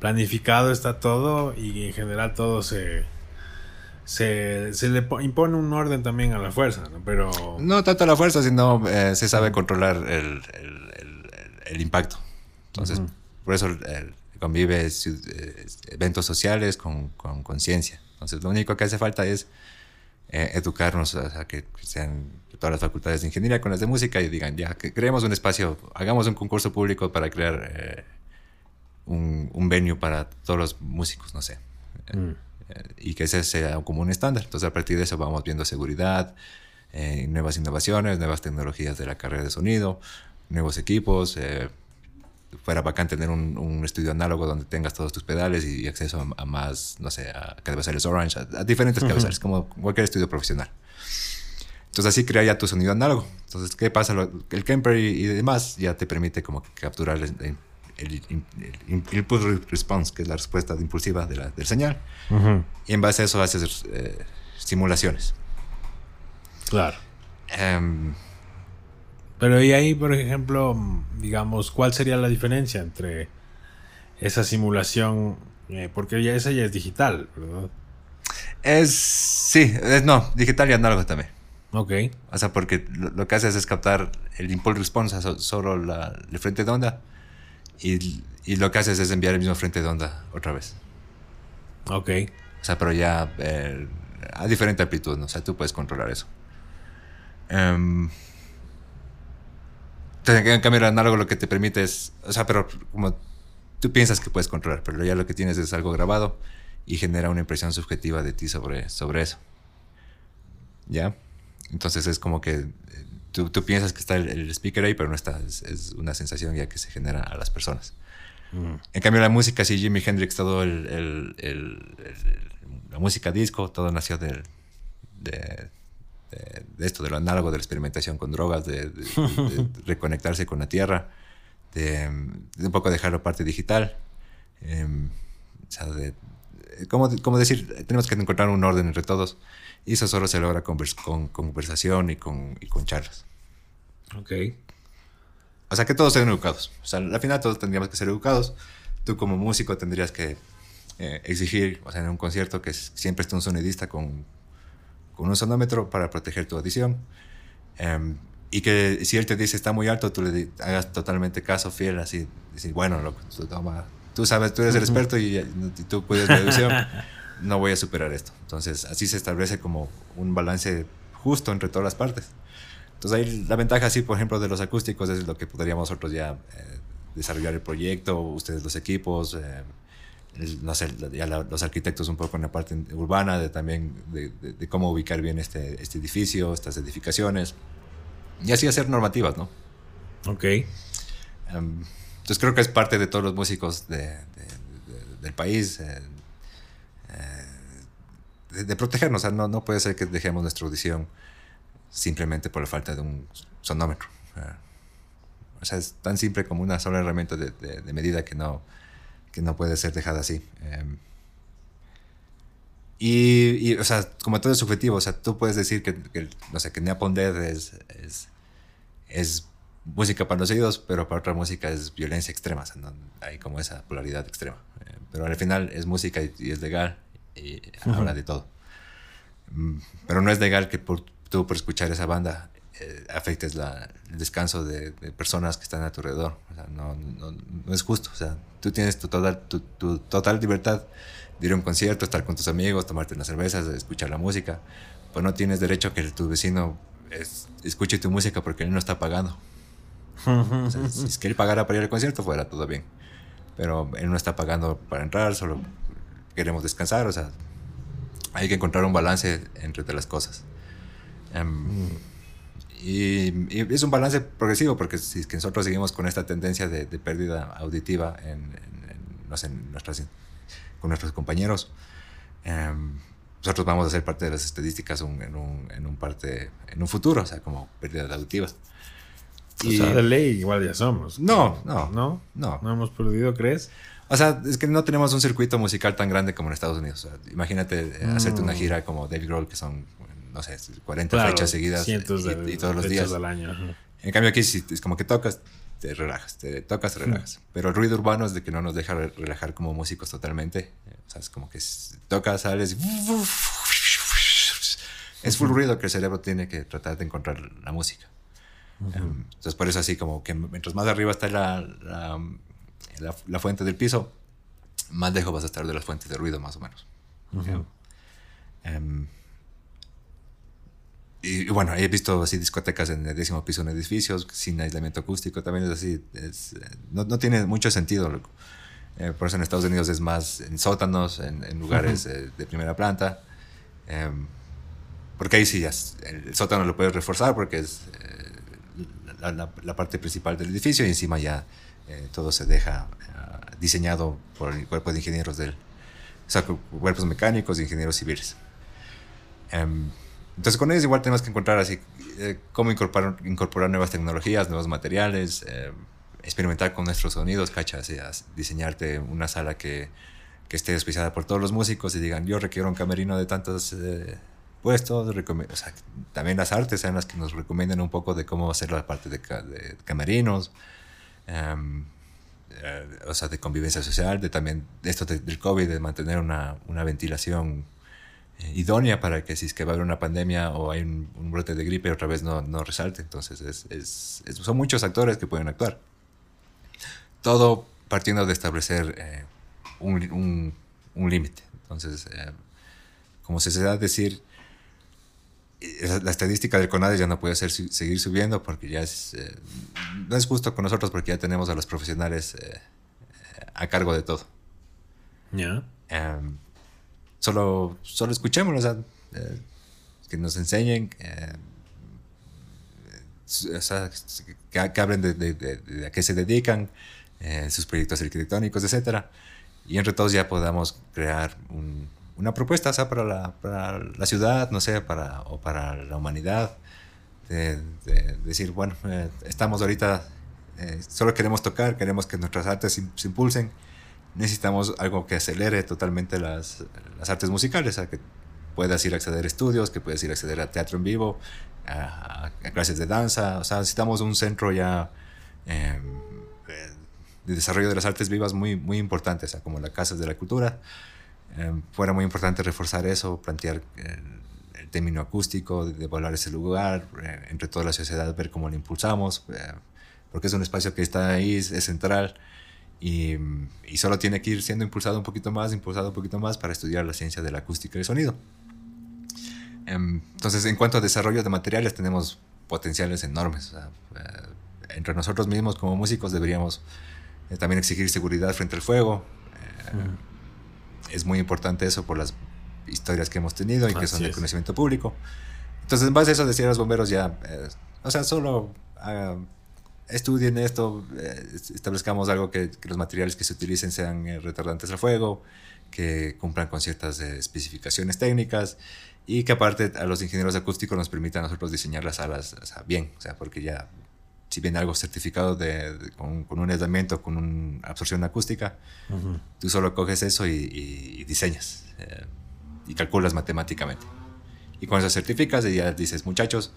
planificado está todo y en general todo se, se, se le impone un orden también a la fuerza, ¿no? Pero... No tanto a la fuerza, sino eh, se sabe controlar el, el, el, impacto. Entonces, por eso convive eh, eventos sociales con conciencia. Entonces, lo único que hace falta es eh, educarnos, a que sean todas las facultades de ingeniería con las de música y digan, ya, que creemos un espacio, hagamos un concurso público para crear un, un venue para todos los músicos, no sé. Mm. Eh, y que ese sea como un estándar. Entonces, a partir de eso vamos viendo seguridad, eh, nuevas innovaciones, nuevas tecnologías de la carrera de sonido, nuevos equipos, eh, fuera bacán tener un, un, estudio análogo donde tengas todos tus pedales y, acceso a, más, no sé, a cabezales Orange, a, diferentes cabezales, como cualquier estudio profesional. Entonces así crea ya tu sonido análogo. Entonces, ¿qué pasa? el Kemper y, demás ya te permite como capturar el, el, impulse response, que es la respuesta impulsiva de la, del señal. Y en base a eso haces eh, simulaciones. Claro. Em, pero y ahí, por ejemplo, digamos, ¿cuál sería la diferencia entre esa simulación? Eh, porque ya esa ya es digital, ¿verdad? Es, sí, es, no, digital y análogo también. Ok. O sea, porque lo, que haces es captar el impulse response, solo la, el frente de onda, y, y, lo que haces es enviar el mismo frente de onda otra vez. Ok. O sea, pero ya eh, a diferente amplitud, ¿no? O sea, tú puedes controlar eso. Um, en cambio, el análogo lo que te permite es, o sea, pero como tú piensas que puedes controlar, pero ya lo que tienes es algo grabado y genera una impresión subjetiva de ti sobre, sobre eso. ¿Ya? Entonces es como que eh, tú, tú piensas que está el, speaker ahí, pero no está. Es, una sensación ya que se genera a las personas. Mm. En cambio, la música, sí, Jimi Hendrix, todo el, el, la música disco, todo nació de, de de, esto, de lo análogo, de la experimentación con drogas, de, reconectarse con la tierra, de, un poco dejar la parte digital. Em, o sea, de, ¿cómo, decir? Tenemos que encontrar un orden entre todos y eso solo se logra con, con conversación y con, y con charlas. Ok. O sea, que todos sean educados. O sea, al final todos tendríamos que ser educados. Tú como músico tendrías que eh, exigir, o sea, en un concierto que siempre esté un sonidista con con un sonómetro para proteger tu audición. Em, y que si él te dice está muy alto, tú le hagas totalmente caso fiel, así, decir, bueno, lo, tú, toma, tú sabes, tú eres el experto y, tú cuidas la audición, no voy a superar esto. Entonces, así se establece como un balance justo entre todas las partes. Entonces, ahí la ventaja, sí, por ejemplo, de los acústicos es lo que podríamos nosotros ya eh, desarrollar el proyecto, ustedes los equipos, eh, no sé, ya los arquitectos un poco en la parte urbana, de también de, cómo ubicar bien este, este, edificio, estas edificaciones, y así hacer normativas, ¿no? Ok. Em, entonces creo que es parte de todos los músicos del país, eh, eh, de, protegernos, o sea, no, no puede ser que dejemos nuestra audición simplemente por la falta de un sonómetro. o sea, es tan simple como una sola herramienta de medida que no que no puede ser dejada así. Em, y, o sea, como todo es subjetivo, o sea, tú puedes decir que, no sé, que Neapon Dead es, es, música para los oídos, pero para otra música es violencia extrema, o sea, hay como esa polaridad extrema. Eh, pero al final es música y, es legal y habla de todo. Mm, pero no es legal que por, tú por escuchar esa banda eh, afectes la, el descanso de, personas que están a tu alrededor. No, es justo. O tú tienes tu total, tu, total libertad de ir a un concierto, estar con tus amigos, tomarte unas cervezas, escuchar la música. Pues no tienes derecho a que tu vecino escuche tu música porque él no está pagando. si es que él pagara para ir al concierto, fuera todo bien. Pero él no está pagando para entrar, solo queremos descansar. Hay que encontrar un balance entre las cosas. Um, y, es un balance progresivo, porque si es que nosotros seguimos con esta tendencia de, pérdida auditiva en, no sé, nuestras, con nuestros compañeros, em, nosotros vamos a ser parte de las estadísticas en, un, en, un, parte, en un futuro, o sea, como pérdida auditiva. Y, o sea, de ley igual ya somos. No, no. ¿No? No. ¿No hemos perdido, crees? O sea, es que no tenemos un circuito musical tan grande como en Estados Unidos. imagínate eh, hacerte una mm. gira como David Grohl, que son no sé, 40 fechas seguidas y, todos los días. Al año. En cambio aquí es como que tocas, te relajas, te tocas, te relajas. Pero el ruido urbano es de que no nos deja relajar como músicos totalmente. O sea, es como que tocas, sales. Es full ruido que el cerebro tiene que tratar de encontrar la música. Em, entonces por eso así como que mientras más arriba está la, la, la, fuente del piso, más lejos vas a estar de las fuentes de ruido más o menos. Y, bueno, he visto así discotecas en el décimo piso en edificios, sin aislamiento acústico, también es así. Es, no, no, tiene mucho sentido. Eh, por eso en Estados Unidos es más en sótanos, en, lugares eh, de primera planta. Em, porque ahí sí, ya, el sótano lo puedes reforzar porque es, eh, la, parte principal del edificio y encima ya eh, todo se deja eh, diseñado por el cuerpo de ingenieros del, o sea, cuerpos mecánicos ingenieros civiles. Em, entonces con ellos igual tenemos que encontrar así eh, cómo incorporar, incorporar nuevas tecnologías, nuevos materiales, experimentar con nuestros sonidos, ¿cachas? diseñarte una sala que, que esté auspiciada por todos los músicos y digan, yo requiero un camerino de tantos puestos, o sea, también las artes sean las que nos recomienden un poco de cómo hacer la parte de, de camerinos, em, eh, o sea, de convivencia social, de también esto del COVID, de mantener una, una ventilación eh, idónea para que si es que va a haber una pandemia o hay un, brote de gripe otra vez no, no resalte. Entonces, es, es, son muchos actores que pueden actuar. Todo partiendo de establecer eh, un, un, un límite. Entonces, como se da a decir, la estadística del CONADE ya no puede ser, seguir subiendo porque ya es, eh, no es justo con nosotros porque ya tenemos a los profesionales eh, a cargo de todo. Ya. Em, solo, solo escuchémoslo, eh, que nos enseñen, o sea, que, hablen de, a qué se dedican, sus proyectos arquitectónicos, etc. Y entre todos ya podamos crear un, una propuesta, para la, para la ciudad, no sé, para, o para la humanidad. De, decir, bueno, eh, estamos ahorita, eh, solo queremos tocar, queremos que nuestras artes se, impulsen, necesitamos algo que acelere totalmente las, las artes musicales, sea, que puedas ir a acceder a estudios, que puedas ir a acceder a teatro en vivo, a, clases de danza, o sea, necesitamos un centro ya em, de desarrollo de las artes vivas muy, muy importante, o sea, como la Casa de la Cultura, Em, fuera muy importante reforzar eso, plantear el, término acústico, de, ese lugar, eh, entre toda la sociedad, ver cómo lo impulsamos, eh, porque es un espacio que está ahí, es, central y, y, solo tiene que ir siendo impulsado un poquito más, impulsado un poquito más para estudiar la ciencia de la acústica y el sonido. Em, entonces, en cuanto a desarrollo de materiales, tenemos potenciales enormes. Eh, entre nosotros mismos como músicos deberíamos también exigir seguridad frente al fuego es muy importante eso por las historias que hemos tenido y que son de conocimiento público. Entonces, en base a eso, decía a los bomberos ya, eh, o sea, solo ah, estudien esto, eh, establezcamos algo que, los materiales que se utilicen sean eh, retardantes al fuego, que cumplan con ciertas especificaciones técnicas y que aparte a los ingenieros acústicos nos permita a nosotros diseñar las salas bien, o sea, porque ya si viene algo certificado de, con, un aislamiento, con una absorción acústica, tú solo coges eso y, diseñas eh, y calculas matemáticamente. Y con eso certificas y ya dices, muchachos,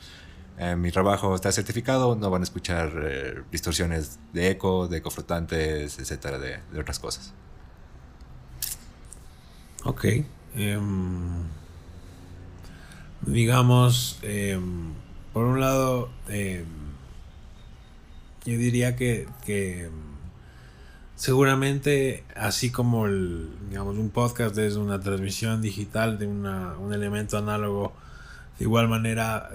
eh, mi trabajo está certificado, no van a escuchar eh, distorsiones de eco, de ecoflotantes, etcétera, de, otras cosas. Ok. Em, digamos, em, por un lado, em, yo diría que, seguramente, así como el, digamos, un podcast es una transmisión digital de un elemento análogo, de igual manera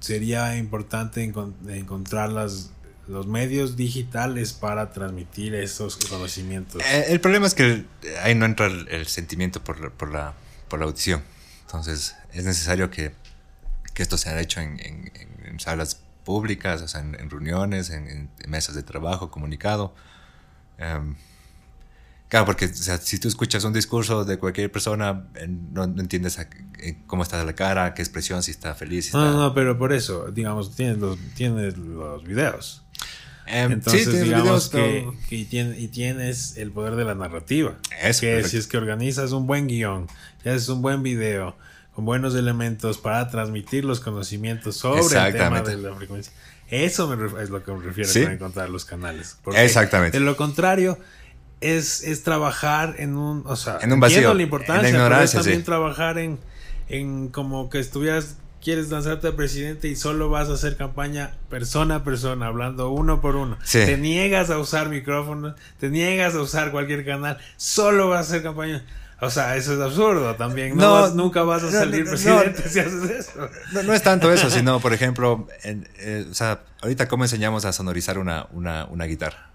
sería importante encontrar los medios digitales para transmitir esos conocimientos. Eh, el problema es que ahí no entra el, sentimiento por la, por, la, por la audición. Entonces es necesario que, esto sea hecho en, en, en salas públicas, o sea, en, reuniones, en, mesas de trabajo, comunicado. Em, claro, porque si tú escuchas un discurso de cualquier persona, no, entiendes cómo está la cara, qué expresión, si está feliz. no, no, pero por eso, digamos, tienes los, tienes los videos. Em, Entonces, digamos que, y, tienes, el poder de la narrativa. Es que si es que organizas un buen guion, y haces un buen video, con buenos elementos para transmitir los conocimientos sobre el tema de la frecuencia. Eso es lo que me refiero a encontrar los canales. Exactamente. De lo contrario, es, es trabajar en un, o sea, en un vacío, la importancia, pero es también trabajar en, en como que estuvieras quieres lanzarte a presidente y solo vas a hacer campaña persona a persona, hablando uno por uno. Te niegas a usar micrófonos, te niegas a usar cualquier canal, solo vas a hacer campaña. O sea, eso es absurdo también. No, nunca vas a salir presidente si haces eso. No, es tanto eso, sino, por ejemplo, eh, o sea, ahorita cómo enseñamos a sonorizar una, una, una, guitarra.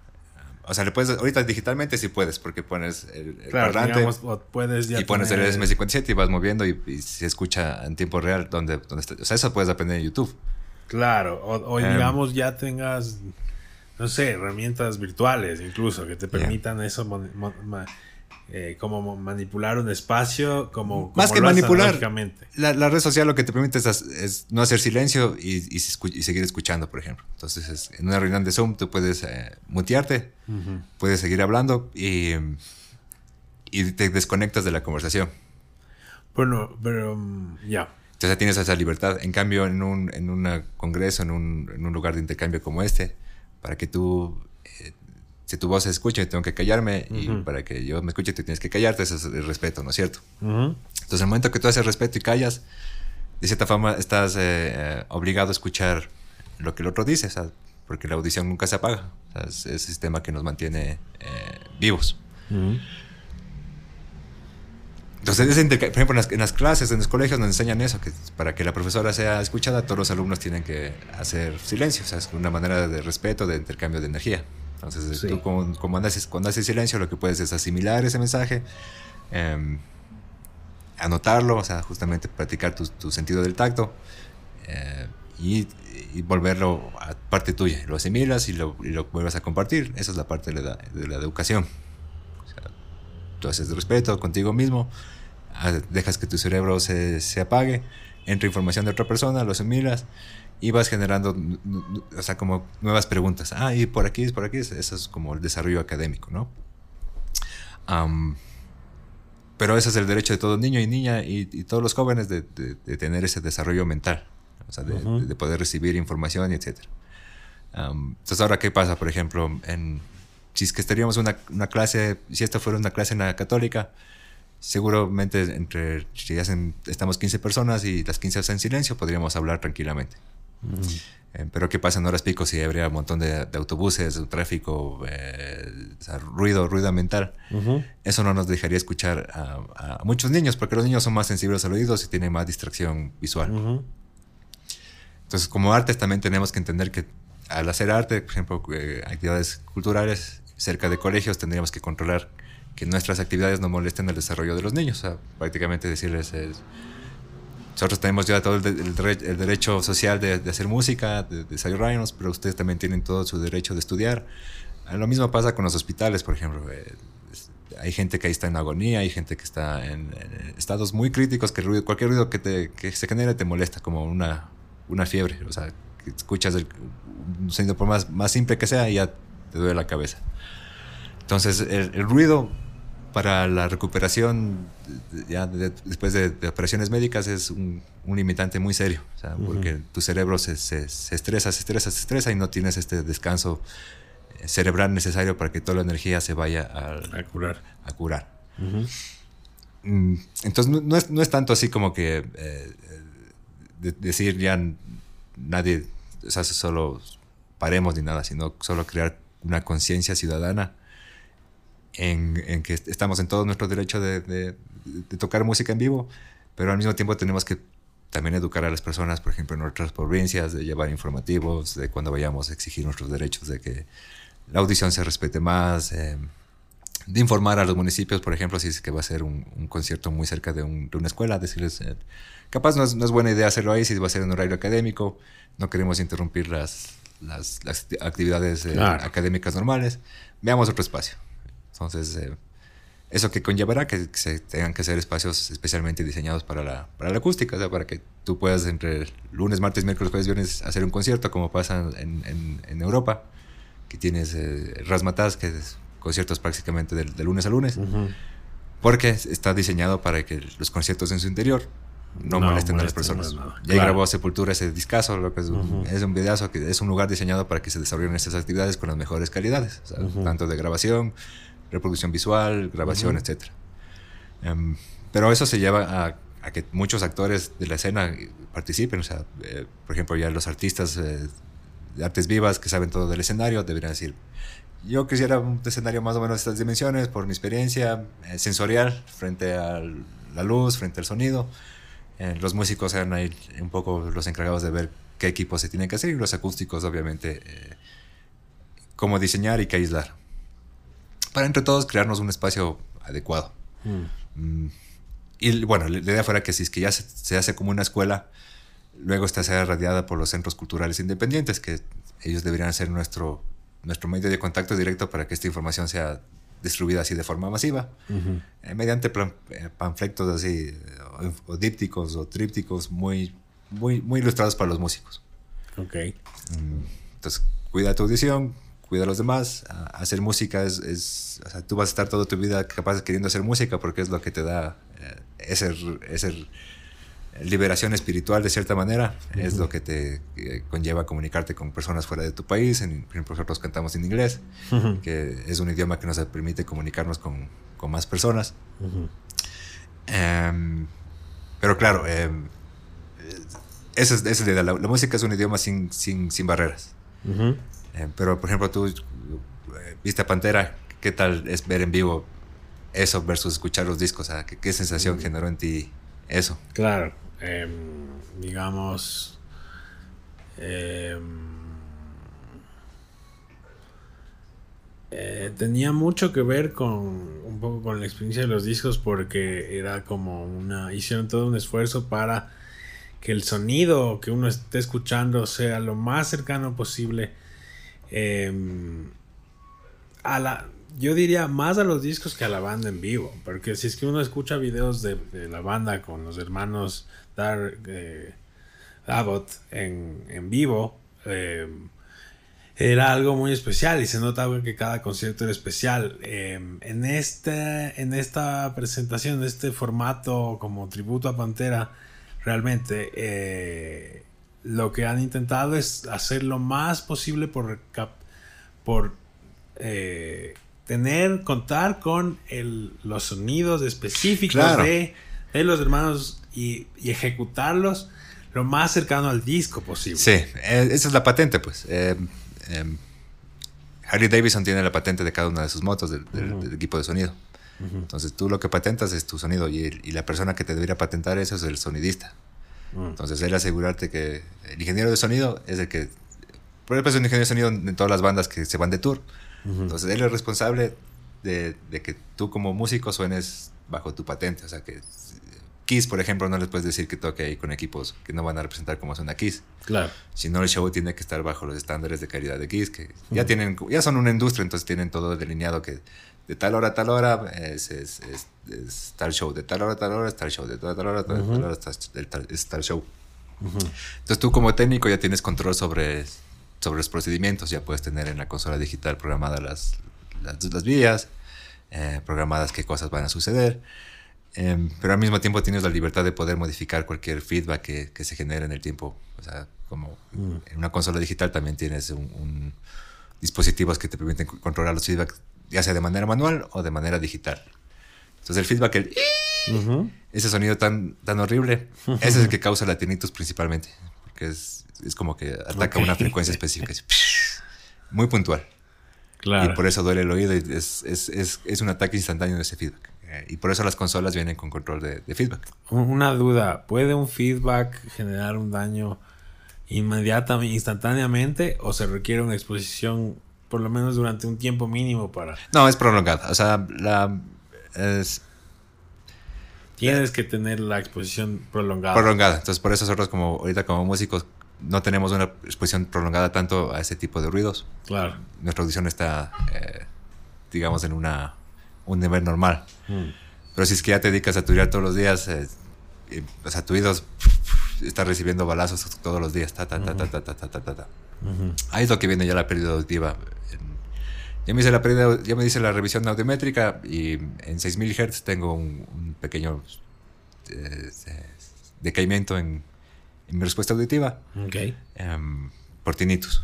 O sea, le puedes, ahorita digitalmente sí puedes, porque pones el, parlante puedes y pones el SM57 y vas moviendo y, se escucha en tiempo real donde, donde está. O sea, eso puedes aprender en YouTube. Claro, o, Em. digamos ya tengas, no sé, herramientas virtuales incluso que te permitan eso, mon- ma- eh, como mo- manipular un espacio, como, Más como que manipular. La, la red social lo que te permite es, es no hacer silencio y, seguir escuchando, por ejemplo. Entonces, es- en una reunión de Zoom tú puedes eh, mutearte, puedes seguir hablando y, y te desconectas de la conversación. Bueno, pero mm, ya. Entonces ya tienes esa libertad. En cambio, en un en una congreso, en un, en un lugar de intercambio como este, para que tú, eh, si tu voz se escucha, tengo que callarme y para que yo me escuche, tú tienes que callarte. Ese es el respeto, ¿no es cierto? Entonces, el momento que tú haces respeto y callas, de cierta forma estás eh, eh, obligado a escuchar lo que el otro dice, ¿sabes? porque la audición nunca se apaga. Es, el sistema que nos mantiene eh, vivos. Entonces, ese interca- por ejemplo, en las, en las clases, en los colegios nos enseñan eso, que para que la profesora sea escuchada, todos los alumnos tienen que hacer silencio, o sea, es una manera de respeto, de intercambio de energía. Entonces, Sí. tú como, como andas, cuando haces silencio, lo que puedes es asimilar ese mensaje, em, anotarlo, o sea, justamente practicar tu, tu sentido del tacto eh, y, y volverlo a parte tuya. Lo asimilas y lo, y lo vuelvas a compartir. Esa es la parte de la, de la educación. O sea, tú haces respeto contigo mismo, ah, dejas que tu cerebro se, se apague, entra información de otra persona, lo asimilas y vas generando, o sea, como nuevas preguntas. Ah, y por aquí, por aquí, eso es como el desarrollo académico, ¿no? Pero ese es el derecho de todo niño y niña y, y todos los jóvenes de, de- de tener ese desarrollo mental, o sea, de, poder recibir información etc. entonces, ahora, ¿qué pasa? Por ejemplo, en, si es que estaríamos una, una clase, si esta fuera una clase en la católica, seguramente entre, si hacen, estamos 15 personas y las 15 hacen silencio, podríamos hablar tranquilamente. Eh, pero ¿qué pasa en horas pico si habría un montón de, de autobuses, tráfico, eh, o sea, ruido, ruido ambiental? Eso no nos dejaría escuchar a, a muchos niños, porque los niños son más sensibles a los oídos y tienen más distracción visual. Entonces, como artes también tenemos que entender que al hacer arte, por ejemplo, eh, actividades culturales cerca de colegios, tendríamos que controlar que nuestras actividades no molesten el desarrollo de los niños. O sea, prácticamente decirles, nosotros tenemos ya todo el, el el derecho social de, de hacer música, de, de desarrollarnos, pero ustedes también tienen todo su derecho de estudiar. Ah, Lo mismo pasa con los hospitales, por ejemplo. eh, hay gente que ahí está en agonía, hay gente que está en, en estados muy críticos, que ruido- cualquier ruido que, te, que se genere te molesta, como una, una fiebre. O sea, que escuchas el, un sonido por más, más simple que sea y ya te duele la cabeza. Entonces, el, el ruido para la recuperación ya de- después de, de operaciones médicas es un, un limitante muy serio, o sea, porque tu cerebro se, se- se estresa, se estresa, se estresa y no tienes este descanso eh, cerebral necesario para que toda la energía se vaya A curar. a curar. Mm, Entonces no, no es, no es tanto así como que eh, de- decir ya nadie, o sea, solo paremos ni nada, sino solo crear una conciencia ciudadana en, en que est- estamos en todo nuestro derecho de, de- de tocar música en vivo, pero al mismo tiempo tenemos que también educar a las personas, por ejemplo, en nuestras provincias, de llevar informativos, de cuando vayamos a exigir nuestros derechos, de que la audición se respete más, eh, de informar a los municipios, por ejemplo, si es que va a ser un, un concierto muy cerca de, un- de una escuela, decirles, eh, capaz no es, no es buena idea hacerlo ahí si va a ser en horario académico, no queremos interrumpir las, las, las actividades eh, Claro. académicas normales, veamos otro espacio. Entonces, eh, eso que conllevará que se tengan que ser espacios especialmente diseñados para la, para la acústica, o sea, para que tú puedas entre lunes, martes, miércoles, jueves, viernes hacer un concierto como pasa en, en- en Europa, que tienes eh, Rasmatas, que es conciertos prácticamente de, de lunes a lunes, porque está diseñado para que los conciertos en su interior no, No molesten a las molesten personas. Ya claro. grabó Sepultura ese discazo, lo que es un, es un videazo, que es un lugar diseñado para que se desarrollen estas actividades con las mejores calidades, o sea, tanto de grabación, reproducción visual, grabación, etcétera. Em, pero eso se lleva a, a que muchos actores de la escena participen. O sea, eh, por ejemplo, ya los artistas eh, de artes vivas que saben todo del escenario deberían decir: Yo quisiera un escenario más o menos de estas dimensiones por mi experiencia eh, sensorial frente a la luz, frente al sonido. Los músicos sean ahí un poco los encargados de ver qué equipos se tienen que hacer y los acústicos, obviamente, cómo diseñar y qué aislar. Para entre todos crearnos un espacio adecuado. Mm, Y bueno, la idea fuera que si es que ya se, se hace como una escuela, Luego está sea radiada por los centros culturales independientes, que ellos deberían ser nuestro, nuestro medio de contacto directo para que esta información sea distribuida así de forma masiva, eh, mediante eh, panfletos así, o, dípticos o trípticos muy, muy, muy ilustrados para los músicos. Ok. Mm, entonces, cuida tu audición, cuida a los demás. hacer música es, es, o sea, tú vas a estar toda tu vida capaz queriendo hacer música porque es lo que te da eh, ese, ese liberación espiritual de cierta manera. Es lo que te eh, conlleva comunicarte con personas fuera de tu país. En, por ejemplo, nosotros cantamos en inglés, que es un idioma que nos permite comunicarnos con, con más personas. Em, pero claro, eh, esa es, esa la, la, música es un idioma sin, sin, sin barreras. Em, pero, por ejemplo, tú eh, viste a Pantera, ¿qué tal es ver en vivo eso versus escuchar los discos? ¿qué, ¿Qué, sensación generó en ti eso? Claro. Em, digamos, em, eh, tenía mucho que ver con un poco con la experiencia de los discos porque era como una, hicieron todo un esfuerzo para que el sonido que uno esté escuchando sea lo más cercano posible em, a la, yo diría más a los discos que a la banda en vivo, porque si es que uno escucha videos de, la banda con los hermanos Dar eh, Abbott en, en vivo, eh, era algo muy especial y se nota que cada concierto era especial. Eh, en, este, en esta presentación, en este formato como tributo a Pantera, realmente lo que han intentado es hacer lo más posible por, por tener, contar con el, los sonidos específicos de, de, los hermanos y, ejecutarlos lo más cercano al disco posible. Sí, eh, esa es la patente, pues. Eh, em, Harry Davidson tiene la patente de cada una de sus motos del, equipo de sonido. Entonces tú lo que patentas es tu sonido y, la persona que te debería patentar eso es el sonidista. Mm. Entonces él asegurarte que el ingeniero de sonido es el que... Por ejemplo, es un ingeniero de sonido en todas las bandas que se van de tour. Entonces él es responsable de, de, que tú como músico suenes bajo tu patente. O sea, que Kiss, por ejemplo, no les puedes decir que toque ahí con equipos que no van a representar como suena Kiss. Claro. Si no, el show tiene que estar bajo los estándares de calidad de Kiss, que ya tienen, ya son una industria, entonces tienen todo delineado que de tal hora a tal hora es, es, es, tal show, de tal hora a tal hora es tal show, de tal hora a tal hora es tal show. Entonces tú como técnico ya tienes control sobre, sobre los procedimientos, ya puedes tener en la consola digital programadas las, las, las vías, eh, programadas qué cosas van a suceder. Em, pero al mismo tiempo tienes la libertad de poder modificar cualquier feedback que, que se genere en el tiempo. O sea, como mm. en una consola digital también tienes un, dispositivos que te permiten controlar los feedbacks, ya sea de manera manual o de manera digital. Entonces el feedback, el, ese sonido tan, tan horrible, ese es el que causa la tinnitus principalmente, porque es, es como que ataca una frecuencia específica, muy puntual. Claro. Y por eso duele el oído y es, es, es, es un ataque instantáneo de ese feedback. Eh, y por eso las consolas vienen con control de, feedback. Una duda, ¿puede un feedback generar un daño inmediatamente, instantáneamente o se requiere una exposición por lo menos durante un tiempo mínimo para... No, es prolongada. O sea, la... Es, Tienes que tener la exposición prolongada. Prolongada. Entonces, por eso nosotros como ahorita como músicos no tenemos una exposición prolongada tanto a ese tipo de ruidos. Claro. Nuestra audición está, eh, digamos, en una un nivel normal. Mm. Pero si es que ya te dedicas a turear todos los días, eh, o sea, tu oído está recibiendo balazos todos los días. Ta, ta, ta, ta, ta, ta, ta, ta, Ahí es lo que viene ya la pérdida auditiva. Ya me hice la ya me hice la revisión audiométrica y en 6000 Hz tengo un, pequeño eh, decaimiento en, en, mi respuesta auditiva. Okay. Um, por tinnitus.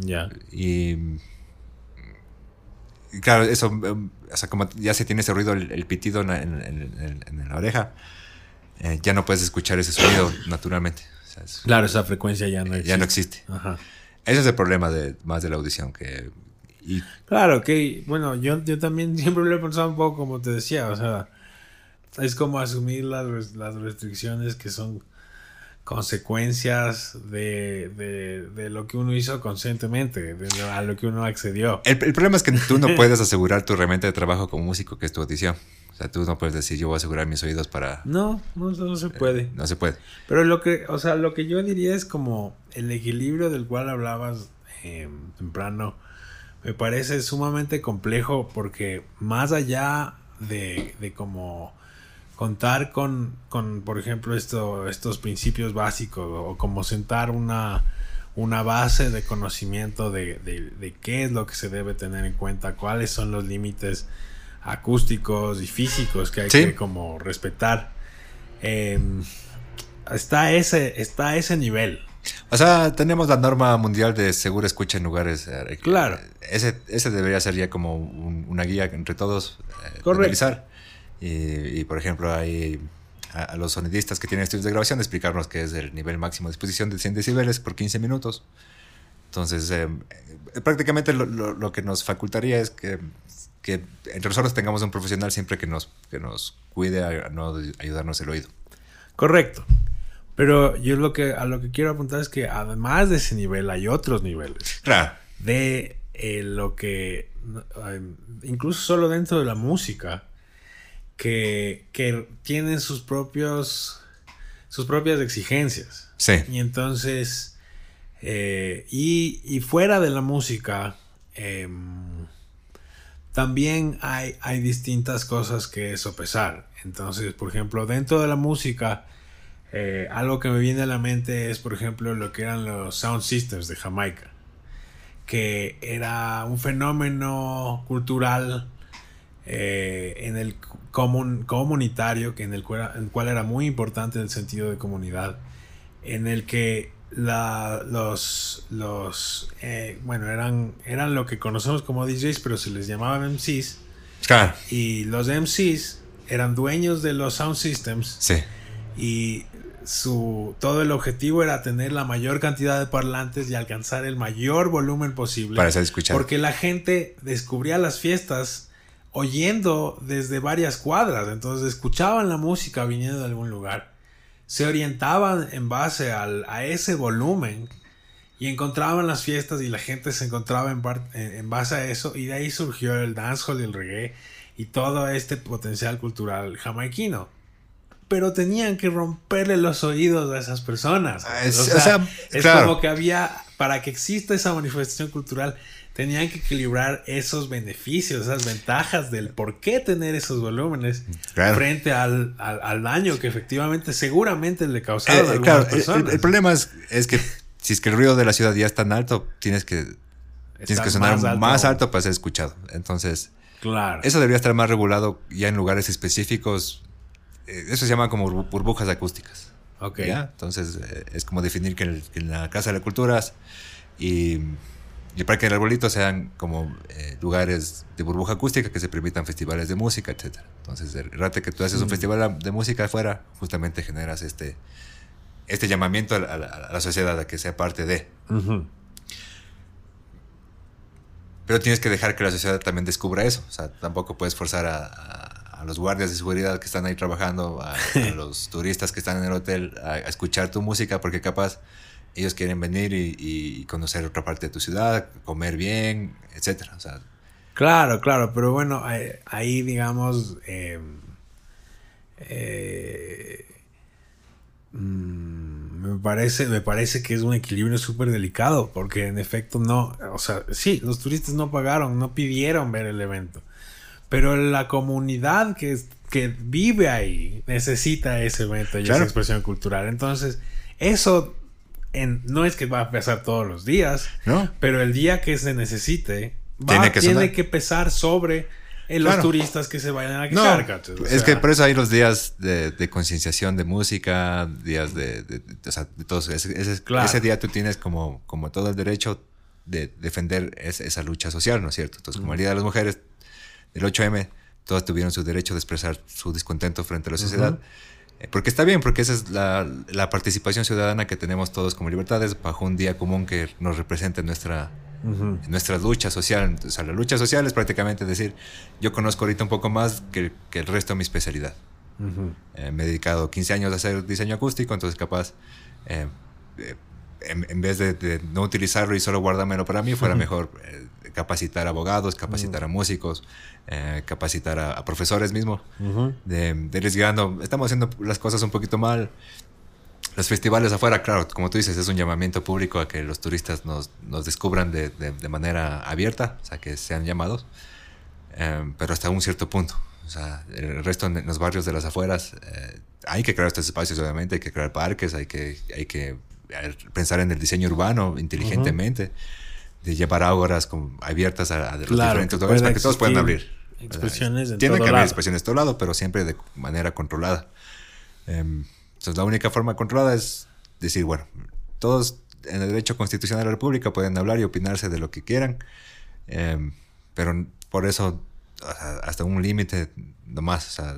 ya Y claro, eso, em, o sea, como ya se tiene ese ruido, el, pitido en, la oreja, eh, ya no puedes escuchar ese sonido naturalmente. claro, esa frecuencia ya no existe. Ya no existe. Ese es el problema de, más de la audición, que... Claro, que, bueno, yo, yo también siempre lo he pensado un poco como te decía, o sea, es como asumir las, las restricciones que son consecuencias de, de, de, lo que uno hizo conscientemente, de a lo que uno accedió. El, el, problema es que tú no puedes asegurar tu herramienta de trabajo como músico, que es tu audición. O sea, tú no puedes decir, yo voy a asegurar mis oídos para... No, no, no se puede. Eh, no se puede. Pero lo que, o sea, lo que yo diría es como el equilibrio del cual hablabas eh, temprano, me parece sumamente complejo porque más allá de, de como contar con, con por ejemplo, esto, estos principios básicos o como sentar una, una base de conocimiento de, de, de, qué es lo que se debe tener en cuenta, cuáles son los límites acústicos y físicos que hay ¿Sí? que como respetar. Eh, está, ese, está ese nivel. O sea, tenemos la norma mundial de segura escucha en lugares. Eh, claro. Ese, ese debería ser ya como un, una guía entre todos. Eh, Correcto. Y, y, por ejemplo, hay a, a, los sonidistas que tienen estudios de grabación explicarnos que es el nivel máximo de exposición de 100 decibeles por 15 minutos. Entonces, eh, prácticamente lo, lo, lo, que nos facultaría es que, que, entre nosotros tengamos un profesional siempre que nos, que nos cuide a, a no ayudarnos el oído. Correcto. Pero yo lo que, a lo que quiero apuntar es que además de ese nivel hay otros niveles. Claro. De eh, lo que, incluso solo dentro de la música, que, que tienen sus propios sus propias exigencias. Sí. Y entonces, eh, y, y, fuera de la música, eh, también hay, hay distintas cosas que sopesar. Entonces, por ejemplo, dentro de la música, eh, algo que me viene a la mente es, por ejemplo, lo que eran los Sound Systems de Jamaica, que era un fenómeno cultural eh, en el comun, comunitario, que en el, cual, en el cual era muy importante el sentido de comunidad, en el que la, los, los eh, bueno, eran, eran lo que conocemos como DJs, pero se les llamaban MCs. Claro. Y los MCs eran dueños de los sound systems. Sí. Y su todo el objetivo era tener la mayor cantidad de parlantes y alcanzar el mayor volumen posible para ser escuchado. Porque la gente descubría las fiestas oyendo desde varias cuadras, entonces escuchaban la música viniendo de algún lugar, se orientaban en base al, a ese volumen y encontraban las fiestas y la gente se encontraba en, en base a eso y de ahí surgió el dancehall y el reggae y todo este potencial cultural jamaiquino pero tenían que romperle los oídos a esas personas. Es, o sea, o sea, es claro. como que había, para que exista esa manifestación cultural, tenían que equilibrar esos beneficios, esas ventajas del por qué tener esos volúmenes claro. frente al, al, al, daño que efectivamente seguramente le causaron eh, a algunas claro, personas. El, el, problema es, es que si es que el ruido de la ciudad ya es tan alto, tienes que, tienes que sonar más alto. más alto para ser escuchado. Entonces, claro. eso debería estar más regulado ya en lugares específicos eso se llama como burbujas acústicas. Ok. ¿ya? Entonces, eh, es como definir que, el, que, en la Casa de las Culturas y, y el Parque del Arbolito sean como eh, lugares de burbuja acústica que se permitan festivales de música, etc. Entonces, el rato que tú haces un mm. festival de música afuera, justamente generas este, este llamamiento a la, a la, sociedad a que sea parte de. Uh -huh. Pero tienes que dejar que la sociedad también descubra eso. O sea, tampoco puedes forzar a, a a los guardias de seguridad que están ahí trabajando, a, a los turistas que están en el hotel, a, a, escuchar tu música, porque capaz ellos quieren venir y, y, conocer otra parte de tu ciudad, comer bien. O sea, claro, claro, pero bueno, ahí, ahí digamos, eh, eh, mmm, me parece, me parece que es un equilibrio súper delicado, porque en efecto no, o sea, sí, los turistas no pagaron, no pidieron ver el evento pero la comunidad que, que vive ahí necesita ese evento y claro. esa expresión cultural. Entonces, eso en, no es que va a pesar todos los días, no. pero el día que se necesite, va, tiene, que, tiene que, pesar sobre en los claro. turistas que se vayan a quedar. No, o sea, es que por eso hay los días de, de concienciación de música, días de, de, de, o sea, de todos. Ese, ese, claro. ese, día tú tienes como, como todo el derecho de defender esa lucha social, ¿no es cierto? Entonces, como el Día de las Mujeres, el 8M, todos tuvieron su derecho de expresar su descontento frente a la sociedad. Uh -huh. Porque está bien, porque esa es la, la, participación ciudadana que tenemos todos como libertades bajo un día común que nos represente en nuestra, uh -huh. en nuestra lucha social. O sea, la lucha social es prácticamente decir, yo conozco ahorita un poco más que, que el resto de mi especialidad. Uh -huh. eh, me he dedicado 15 años a hacer diseño acústico, entonces capaz eh, eh, en, vez de, no utilizarlo y solo guardármelo para mí, fuera mejor eh, capacitar abogados, capacitar a músicos, capacitar a, profesores mismo, de, de irles Estamos haciendo las cosas un poquito mal. Los festivales afuera, claro, como tú dices, es un llamamiento público a que los turistas nos, nos descubran de, de, manera abierta, o sea, que sean llamados, pero hasta un cierto punto. O sea, el resto en los barrios de las afueras eh, hay que crear estos espacios, obviamente, hay que crear parques, hay que, hay que eh, pensar en el diseño urbano inteligentemente, de llevar ágoras abiertas a, los diferentes lugares para que todos puedan abrir. Expresiones en Tiene que haber expresiones de todo lado, pero siempre de manera controlada. Em, entonces, la única forma controlada es decir, bueno, todos en el derecho constitucional de la República pueden hablar y opinarse de lo que quieran, em, pero por eso hasta un límite nomás. O sea,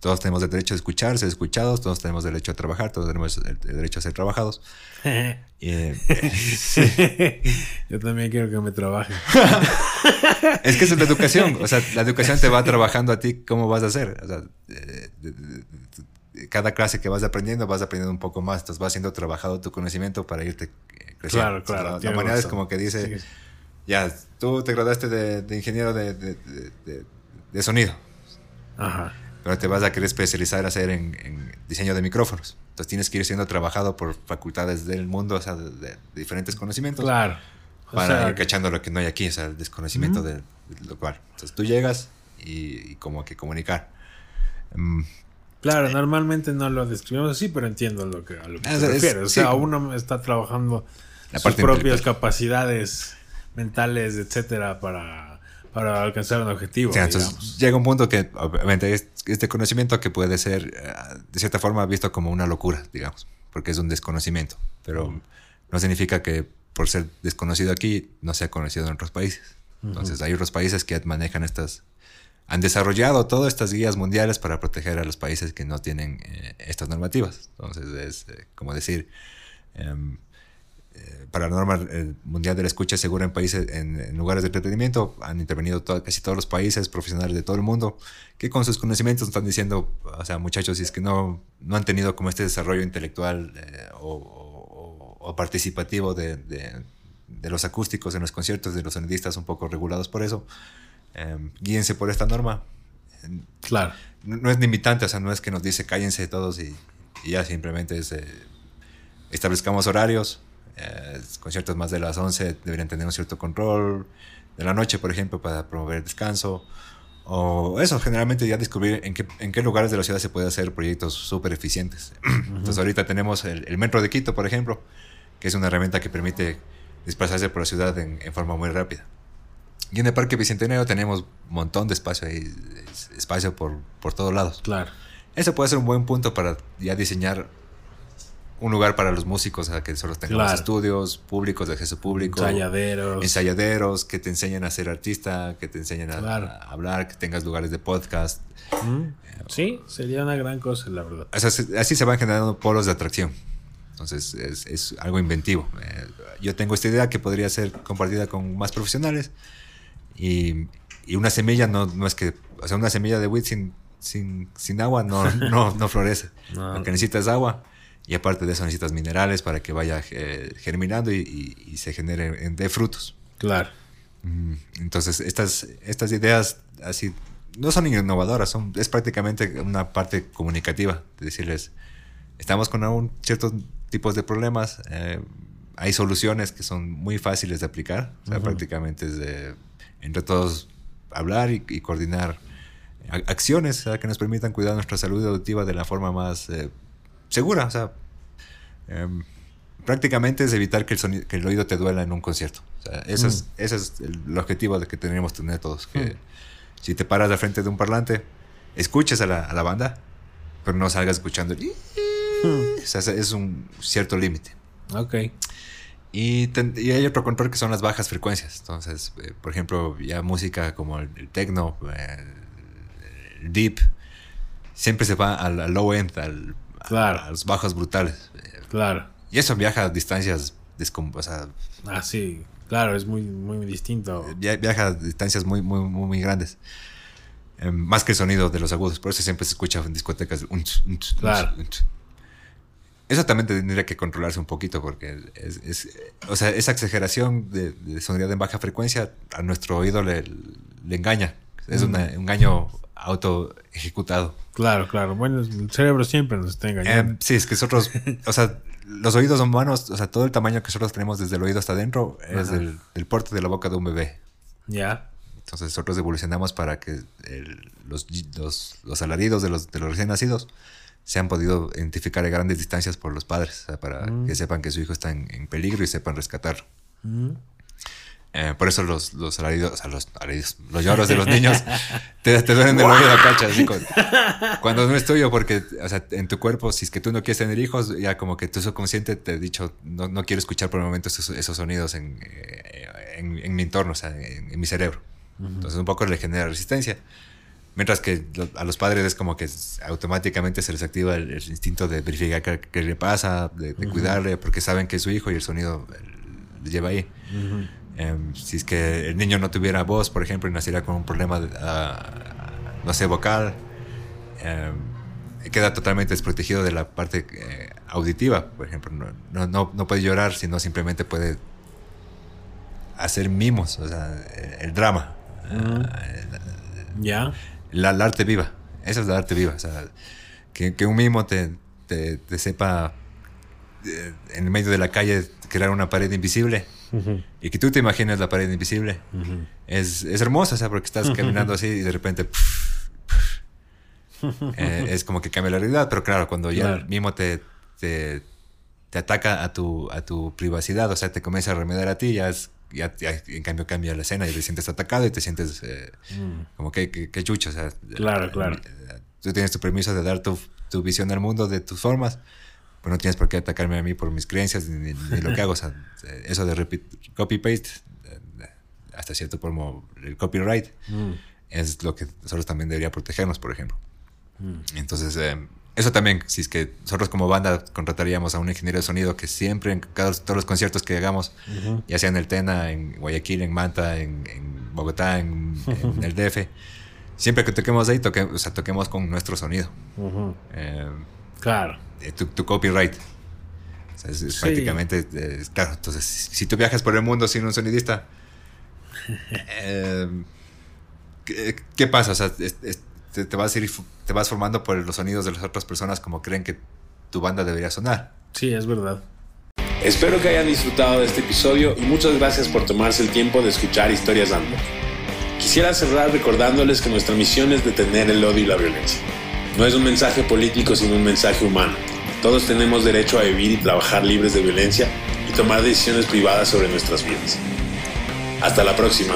todos tenemos el derecho a escuchar, ser escuchados, todos tenemos derecho a trabajar, todos tenemos el, derecho a ser trabajados. Eh, Yo también quiero que me trabajen. es que es la educación. O sea, la educación te va trabajando a ti cómo vas a hacer. O sea, cada clase que vas aprendiendo, vas aprendiendo un poco más. Entonces vas siendo trabajado tu conocimiento para irte creciendo. Claro, claro. la, manera es como que dice ya, tú te graduaste de, ingeniero de, sonido. Ajá. Pero te vas a querer especializar a hacer en, diseño de micrófonos. Entonces tienes que ir siendo trabajado por facultades del mundo, o sea, de, diferentes conocimientos. Claro. para ir cachando lo que no hay aquí, o sea, el desconocimiento de, lo cual. Entonces tú llegas y, como que comunicar. Mm, claro, normalmente no lo describimos así, pero entiendo lo que, a lo que te refieres. O sea, uno está trabajando sus propias capacidades mentales, etcétera, para, para alcanzar un objetivo. entonces llega un punto que, obviamente, este conocimiento que puede ser, eh, de cierta forma, visto como una locura, digamos, porque es un desconocimiento, pero no significa que por ser desconocido aquí no sea conocido en otros países. Entonces, hay otros países que manejan estas, han desarrollado todas estas guías mundiales para proteger a los países que no tienen eh, estas normativas. Entonces, es eh, como decir, eh, para la norma eh, mundial de la escucha segura en países, en, lugares de entretenimiento, han intervenido casi todos los países profesionales de todo el mundo, que con sus conocimientos están diciendo, o sea, muchachos, si es que no, no han tenido como este desarrollo intelectual eh, o, participativo de, de, los acústicos en los conciertos, de los sonidistas un poco regulados por eso, guíense por esta norma. Claro. No, es limitante, o sea, no es que nos dice cállense todos y, y ya simplemente es, establezcamos horarios, eh, conciertos más de las 11 deberían tener un cierto control de la noche, por ejemplo, para promover descanso. O eso, generalmente ya descubrir en qué, en qué lugares de la ciudad se puede hacer proyectos súper eficientes. Entonces ahorita tenemos el, Metro de Quito, por ejemplo, que es una herramienta que permite desplazarse por la ciudad en, forma muy rápida. Y en el Parque Bicentenario tenemos un montón de espacio ahí, espacio por, por todos lados. Claro. Eso puede ser un buen punto para ya diseñar un lugar para los músicos, a que solo tengamos estudios públicos de acceso público. Ensayaderos. Ensayaderos que te enseñen a ser artista, que te enseñen a, hablar, que tengas lugares de podcast. Mm. Eh, sí, sería una gran cosa, la verdad. así se van generando polos de atracción. Entonces es, es algo inventivo. Eh, yo tengo esta idea que podría ser compartida con más profesionales y, y una semilla no, no es que, o sea, una semilla de wheat sin, sin, sin agua no, no, no florece. Lo que necesitas es agua y aparte de eso necesitas minerales para que vaya eh, germinando y, se genere de frutos. Claro. Mm, entonces, estas, estas ideas así no son innovadoras, son, es prácticamente una parte comunicativa, de decirles, estamos con un, ciertos tipos de problemas, eh, hay soluciones que son muy fáciles de aplicar, o sea, prácticamente es de, entre todos hablar y, coordinar acciones que nos permitan cuidar nuestra salud auditiva de la forma más eh, segura. O sea, em, prácticamente es evitar que el, que el oído te duela en un concierto. O sea, ese, es, mm. ese es el, objetivo de que tenemos tener todos. Que mm. si te paras de frente de un parlante, escuches a la, a la banda, pero no salgas escuchando. Mm. O sea, es un cierto límite. Ok. Y, y, hay otro control que son las bajas frecuencias. Entonces, eh, por ejemplo, ya música como el, techno, el, deep, siempre se va al, low end, al Claro. A los bajos brutales. Claro. Y eso viaja a distancias o sea, Ah, sí. Claro, es muy, muy distinto. Viaja a distancias muy, muy, muy, grandes. Em, más que el sonido de los agudos. Por eso siempre se escucha en discotecas. claro. eso también tendría que controlarse un poquito porque es, o sea, esa exageración de, de, sonoridad en baja frecuencia a nuestro oído le, le engaña. Es un engaño auto ejecutado. Claro, claro. Bueno, el cerebro siempre nos está engañando. Em, sí, es que nosotros, o sea, los oídos humanos, o sea, todo el tamaño que nosotros tenemos desde el oído hasta adentro es del, porte de la boca de un bebé. Ya. Entonces nosotros evolucionamos para que los, los, alaridos de los, de los recién nacidos se han podido identificar a grandes distancias por los padres, para mm. que sepan que su hijo está en, peligro y sepan rescatarlo. Mm. Eh, por eso los, los alaridos, o sea, los, los lloros de los niños te, te duelen del oído, cachas. Cuando no es tuyo, porque o sea, en tu cuerpo, si es que tú no quieres tener hijos, ya como que tu subconsciente te ha dicho, no, no quiero escuchar por el momento esos, esos sonidos en, eh, en, en, mi entorno, o sea, en, mi cerebro. Entonces un poco le genera resistencia. Mientras que a los padres es como que automáticamente se les activa el, instinto de verificar qué, le pasa, de, cuidarle, porque saben que es su hijo y el sonido le lleva ahí. Em, si es que el niño no tuviera voz, por ejemplo, y naciera con un problema, uh, no sé, vocal, eh, queda totalmente desprotegido de la parte eh, auditiva, por ejemplo. No, no, no, puede llorar, sino simplemente puede hacer mimos, o sea, el, drama. ya. La, arte viva. Esa es la arte viva. O sea, que, que un mimo te, te, te sepa en el medio de la calle crear una pared invisible y que tú te imagines la pared invisible. es, es, hermosa, o sea, porque estás caminando así y de repente... Eh, es como que cambia la realidad, pero claro, cuando ya mismo te, te, te, ataca a tu, a tu privacidad, o sea, te comienza a remediar a ti, ya, es, ya, en cambio cambia la escena y te sientes atacado y te sientes eh, mm. como que, que, chucho, o sea, claro, eh, claro. tú tienes tu permiso de dar tu, tu visión al mundo de tus formas, no tienes por qué atacarme a mí por mis creencias ni, lo que hago. O sea, eso de copy-paste, hasta cierto punto, el copyright, mm. es lo que nosotros también debería protegernos, por ejemplo. Mm. Entonces, eh, eso también, si es que nosotros como banda contrataríamos a un ingeniero de sonido que siempre en cada, todos los conciertos que hagamos, ya sea en el Tena, en Guayaquil, en Manta, en, Bogotá, en, el DF, siempre que toquemos ahí, toque, o sea, toquemos con nuestro sonido. eh, claro. Eh, tu, copyright. es, prácticamente, claro, entonces, si tú viajas por el mundo sin un sonidista, eh, ¿qué, pasa? O sea, te, vas a ir, te vas formando por los sonidos de las otras personas como creen que tu banda debería sonar. Sí, es verdad. Espero que hayan disfrutado de este episodio y muchas gracias por tomarse el tiempo de escuchar Historias Under. Quisiera cerrar recordándoles que nuestra misión es detener el odio y la violencia. No es un mensaje político, sino un mensaje humano. Todos tenemos derecho a vivir y trabajar libres de violencia y tomar decisiones privadas sobre nuestras vidas. Hasta la próxima.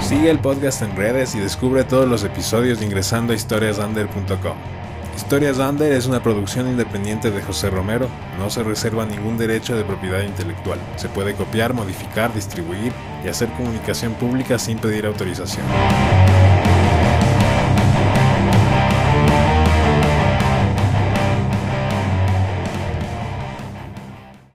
Sigue el podcast en redes y descubre todos los episodios ingresando a historiasander.com. Historias Under es una producción independiente de José Romero. No se reserva ningún derecho de propiedad intelectual. Se puede copiar, modificar, distribuir y hacer comunicación pública sin pedir autorización.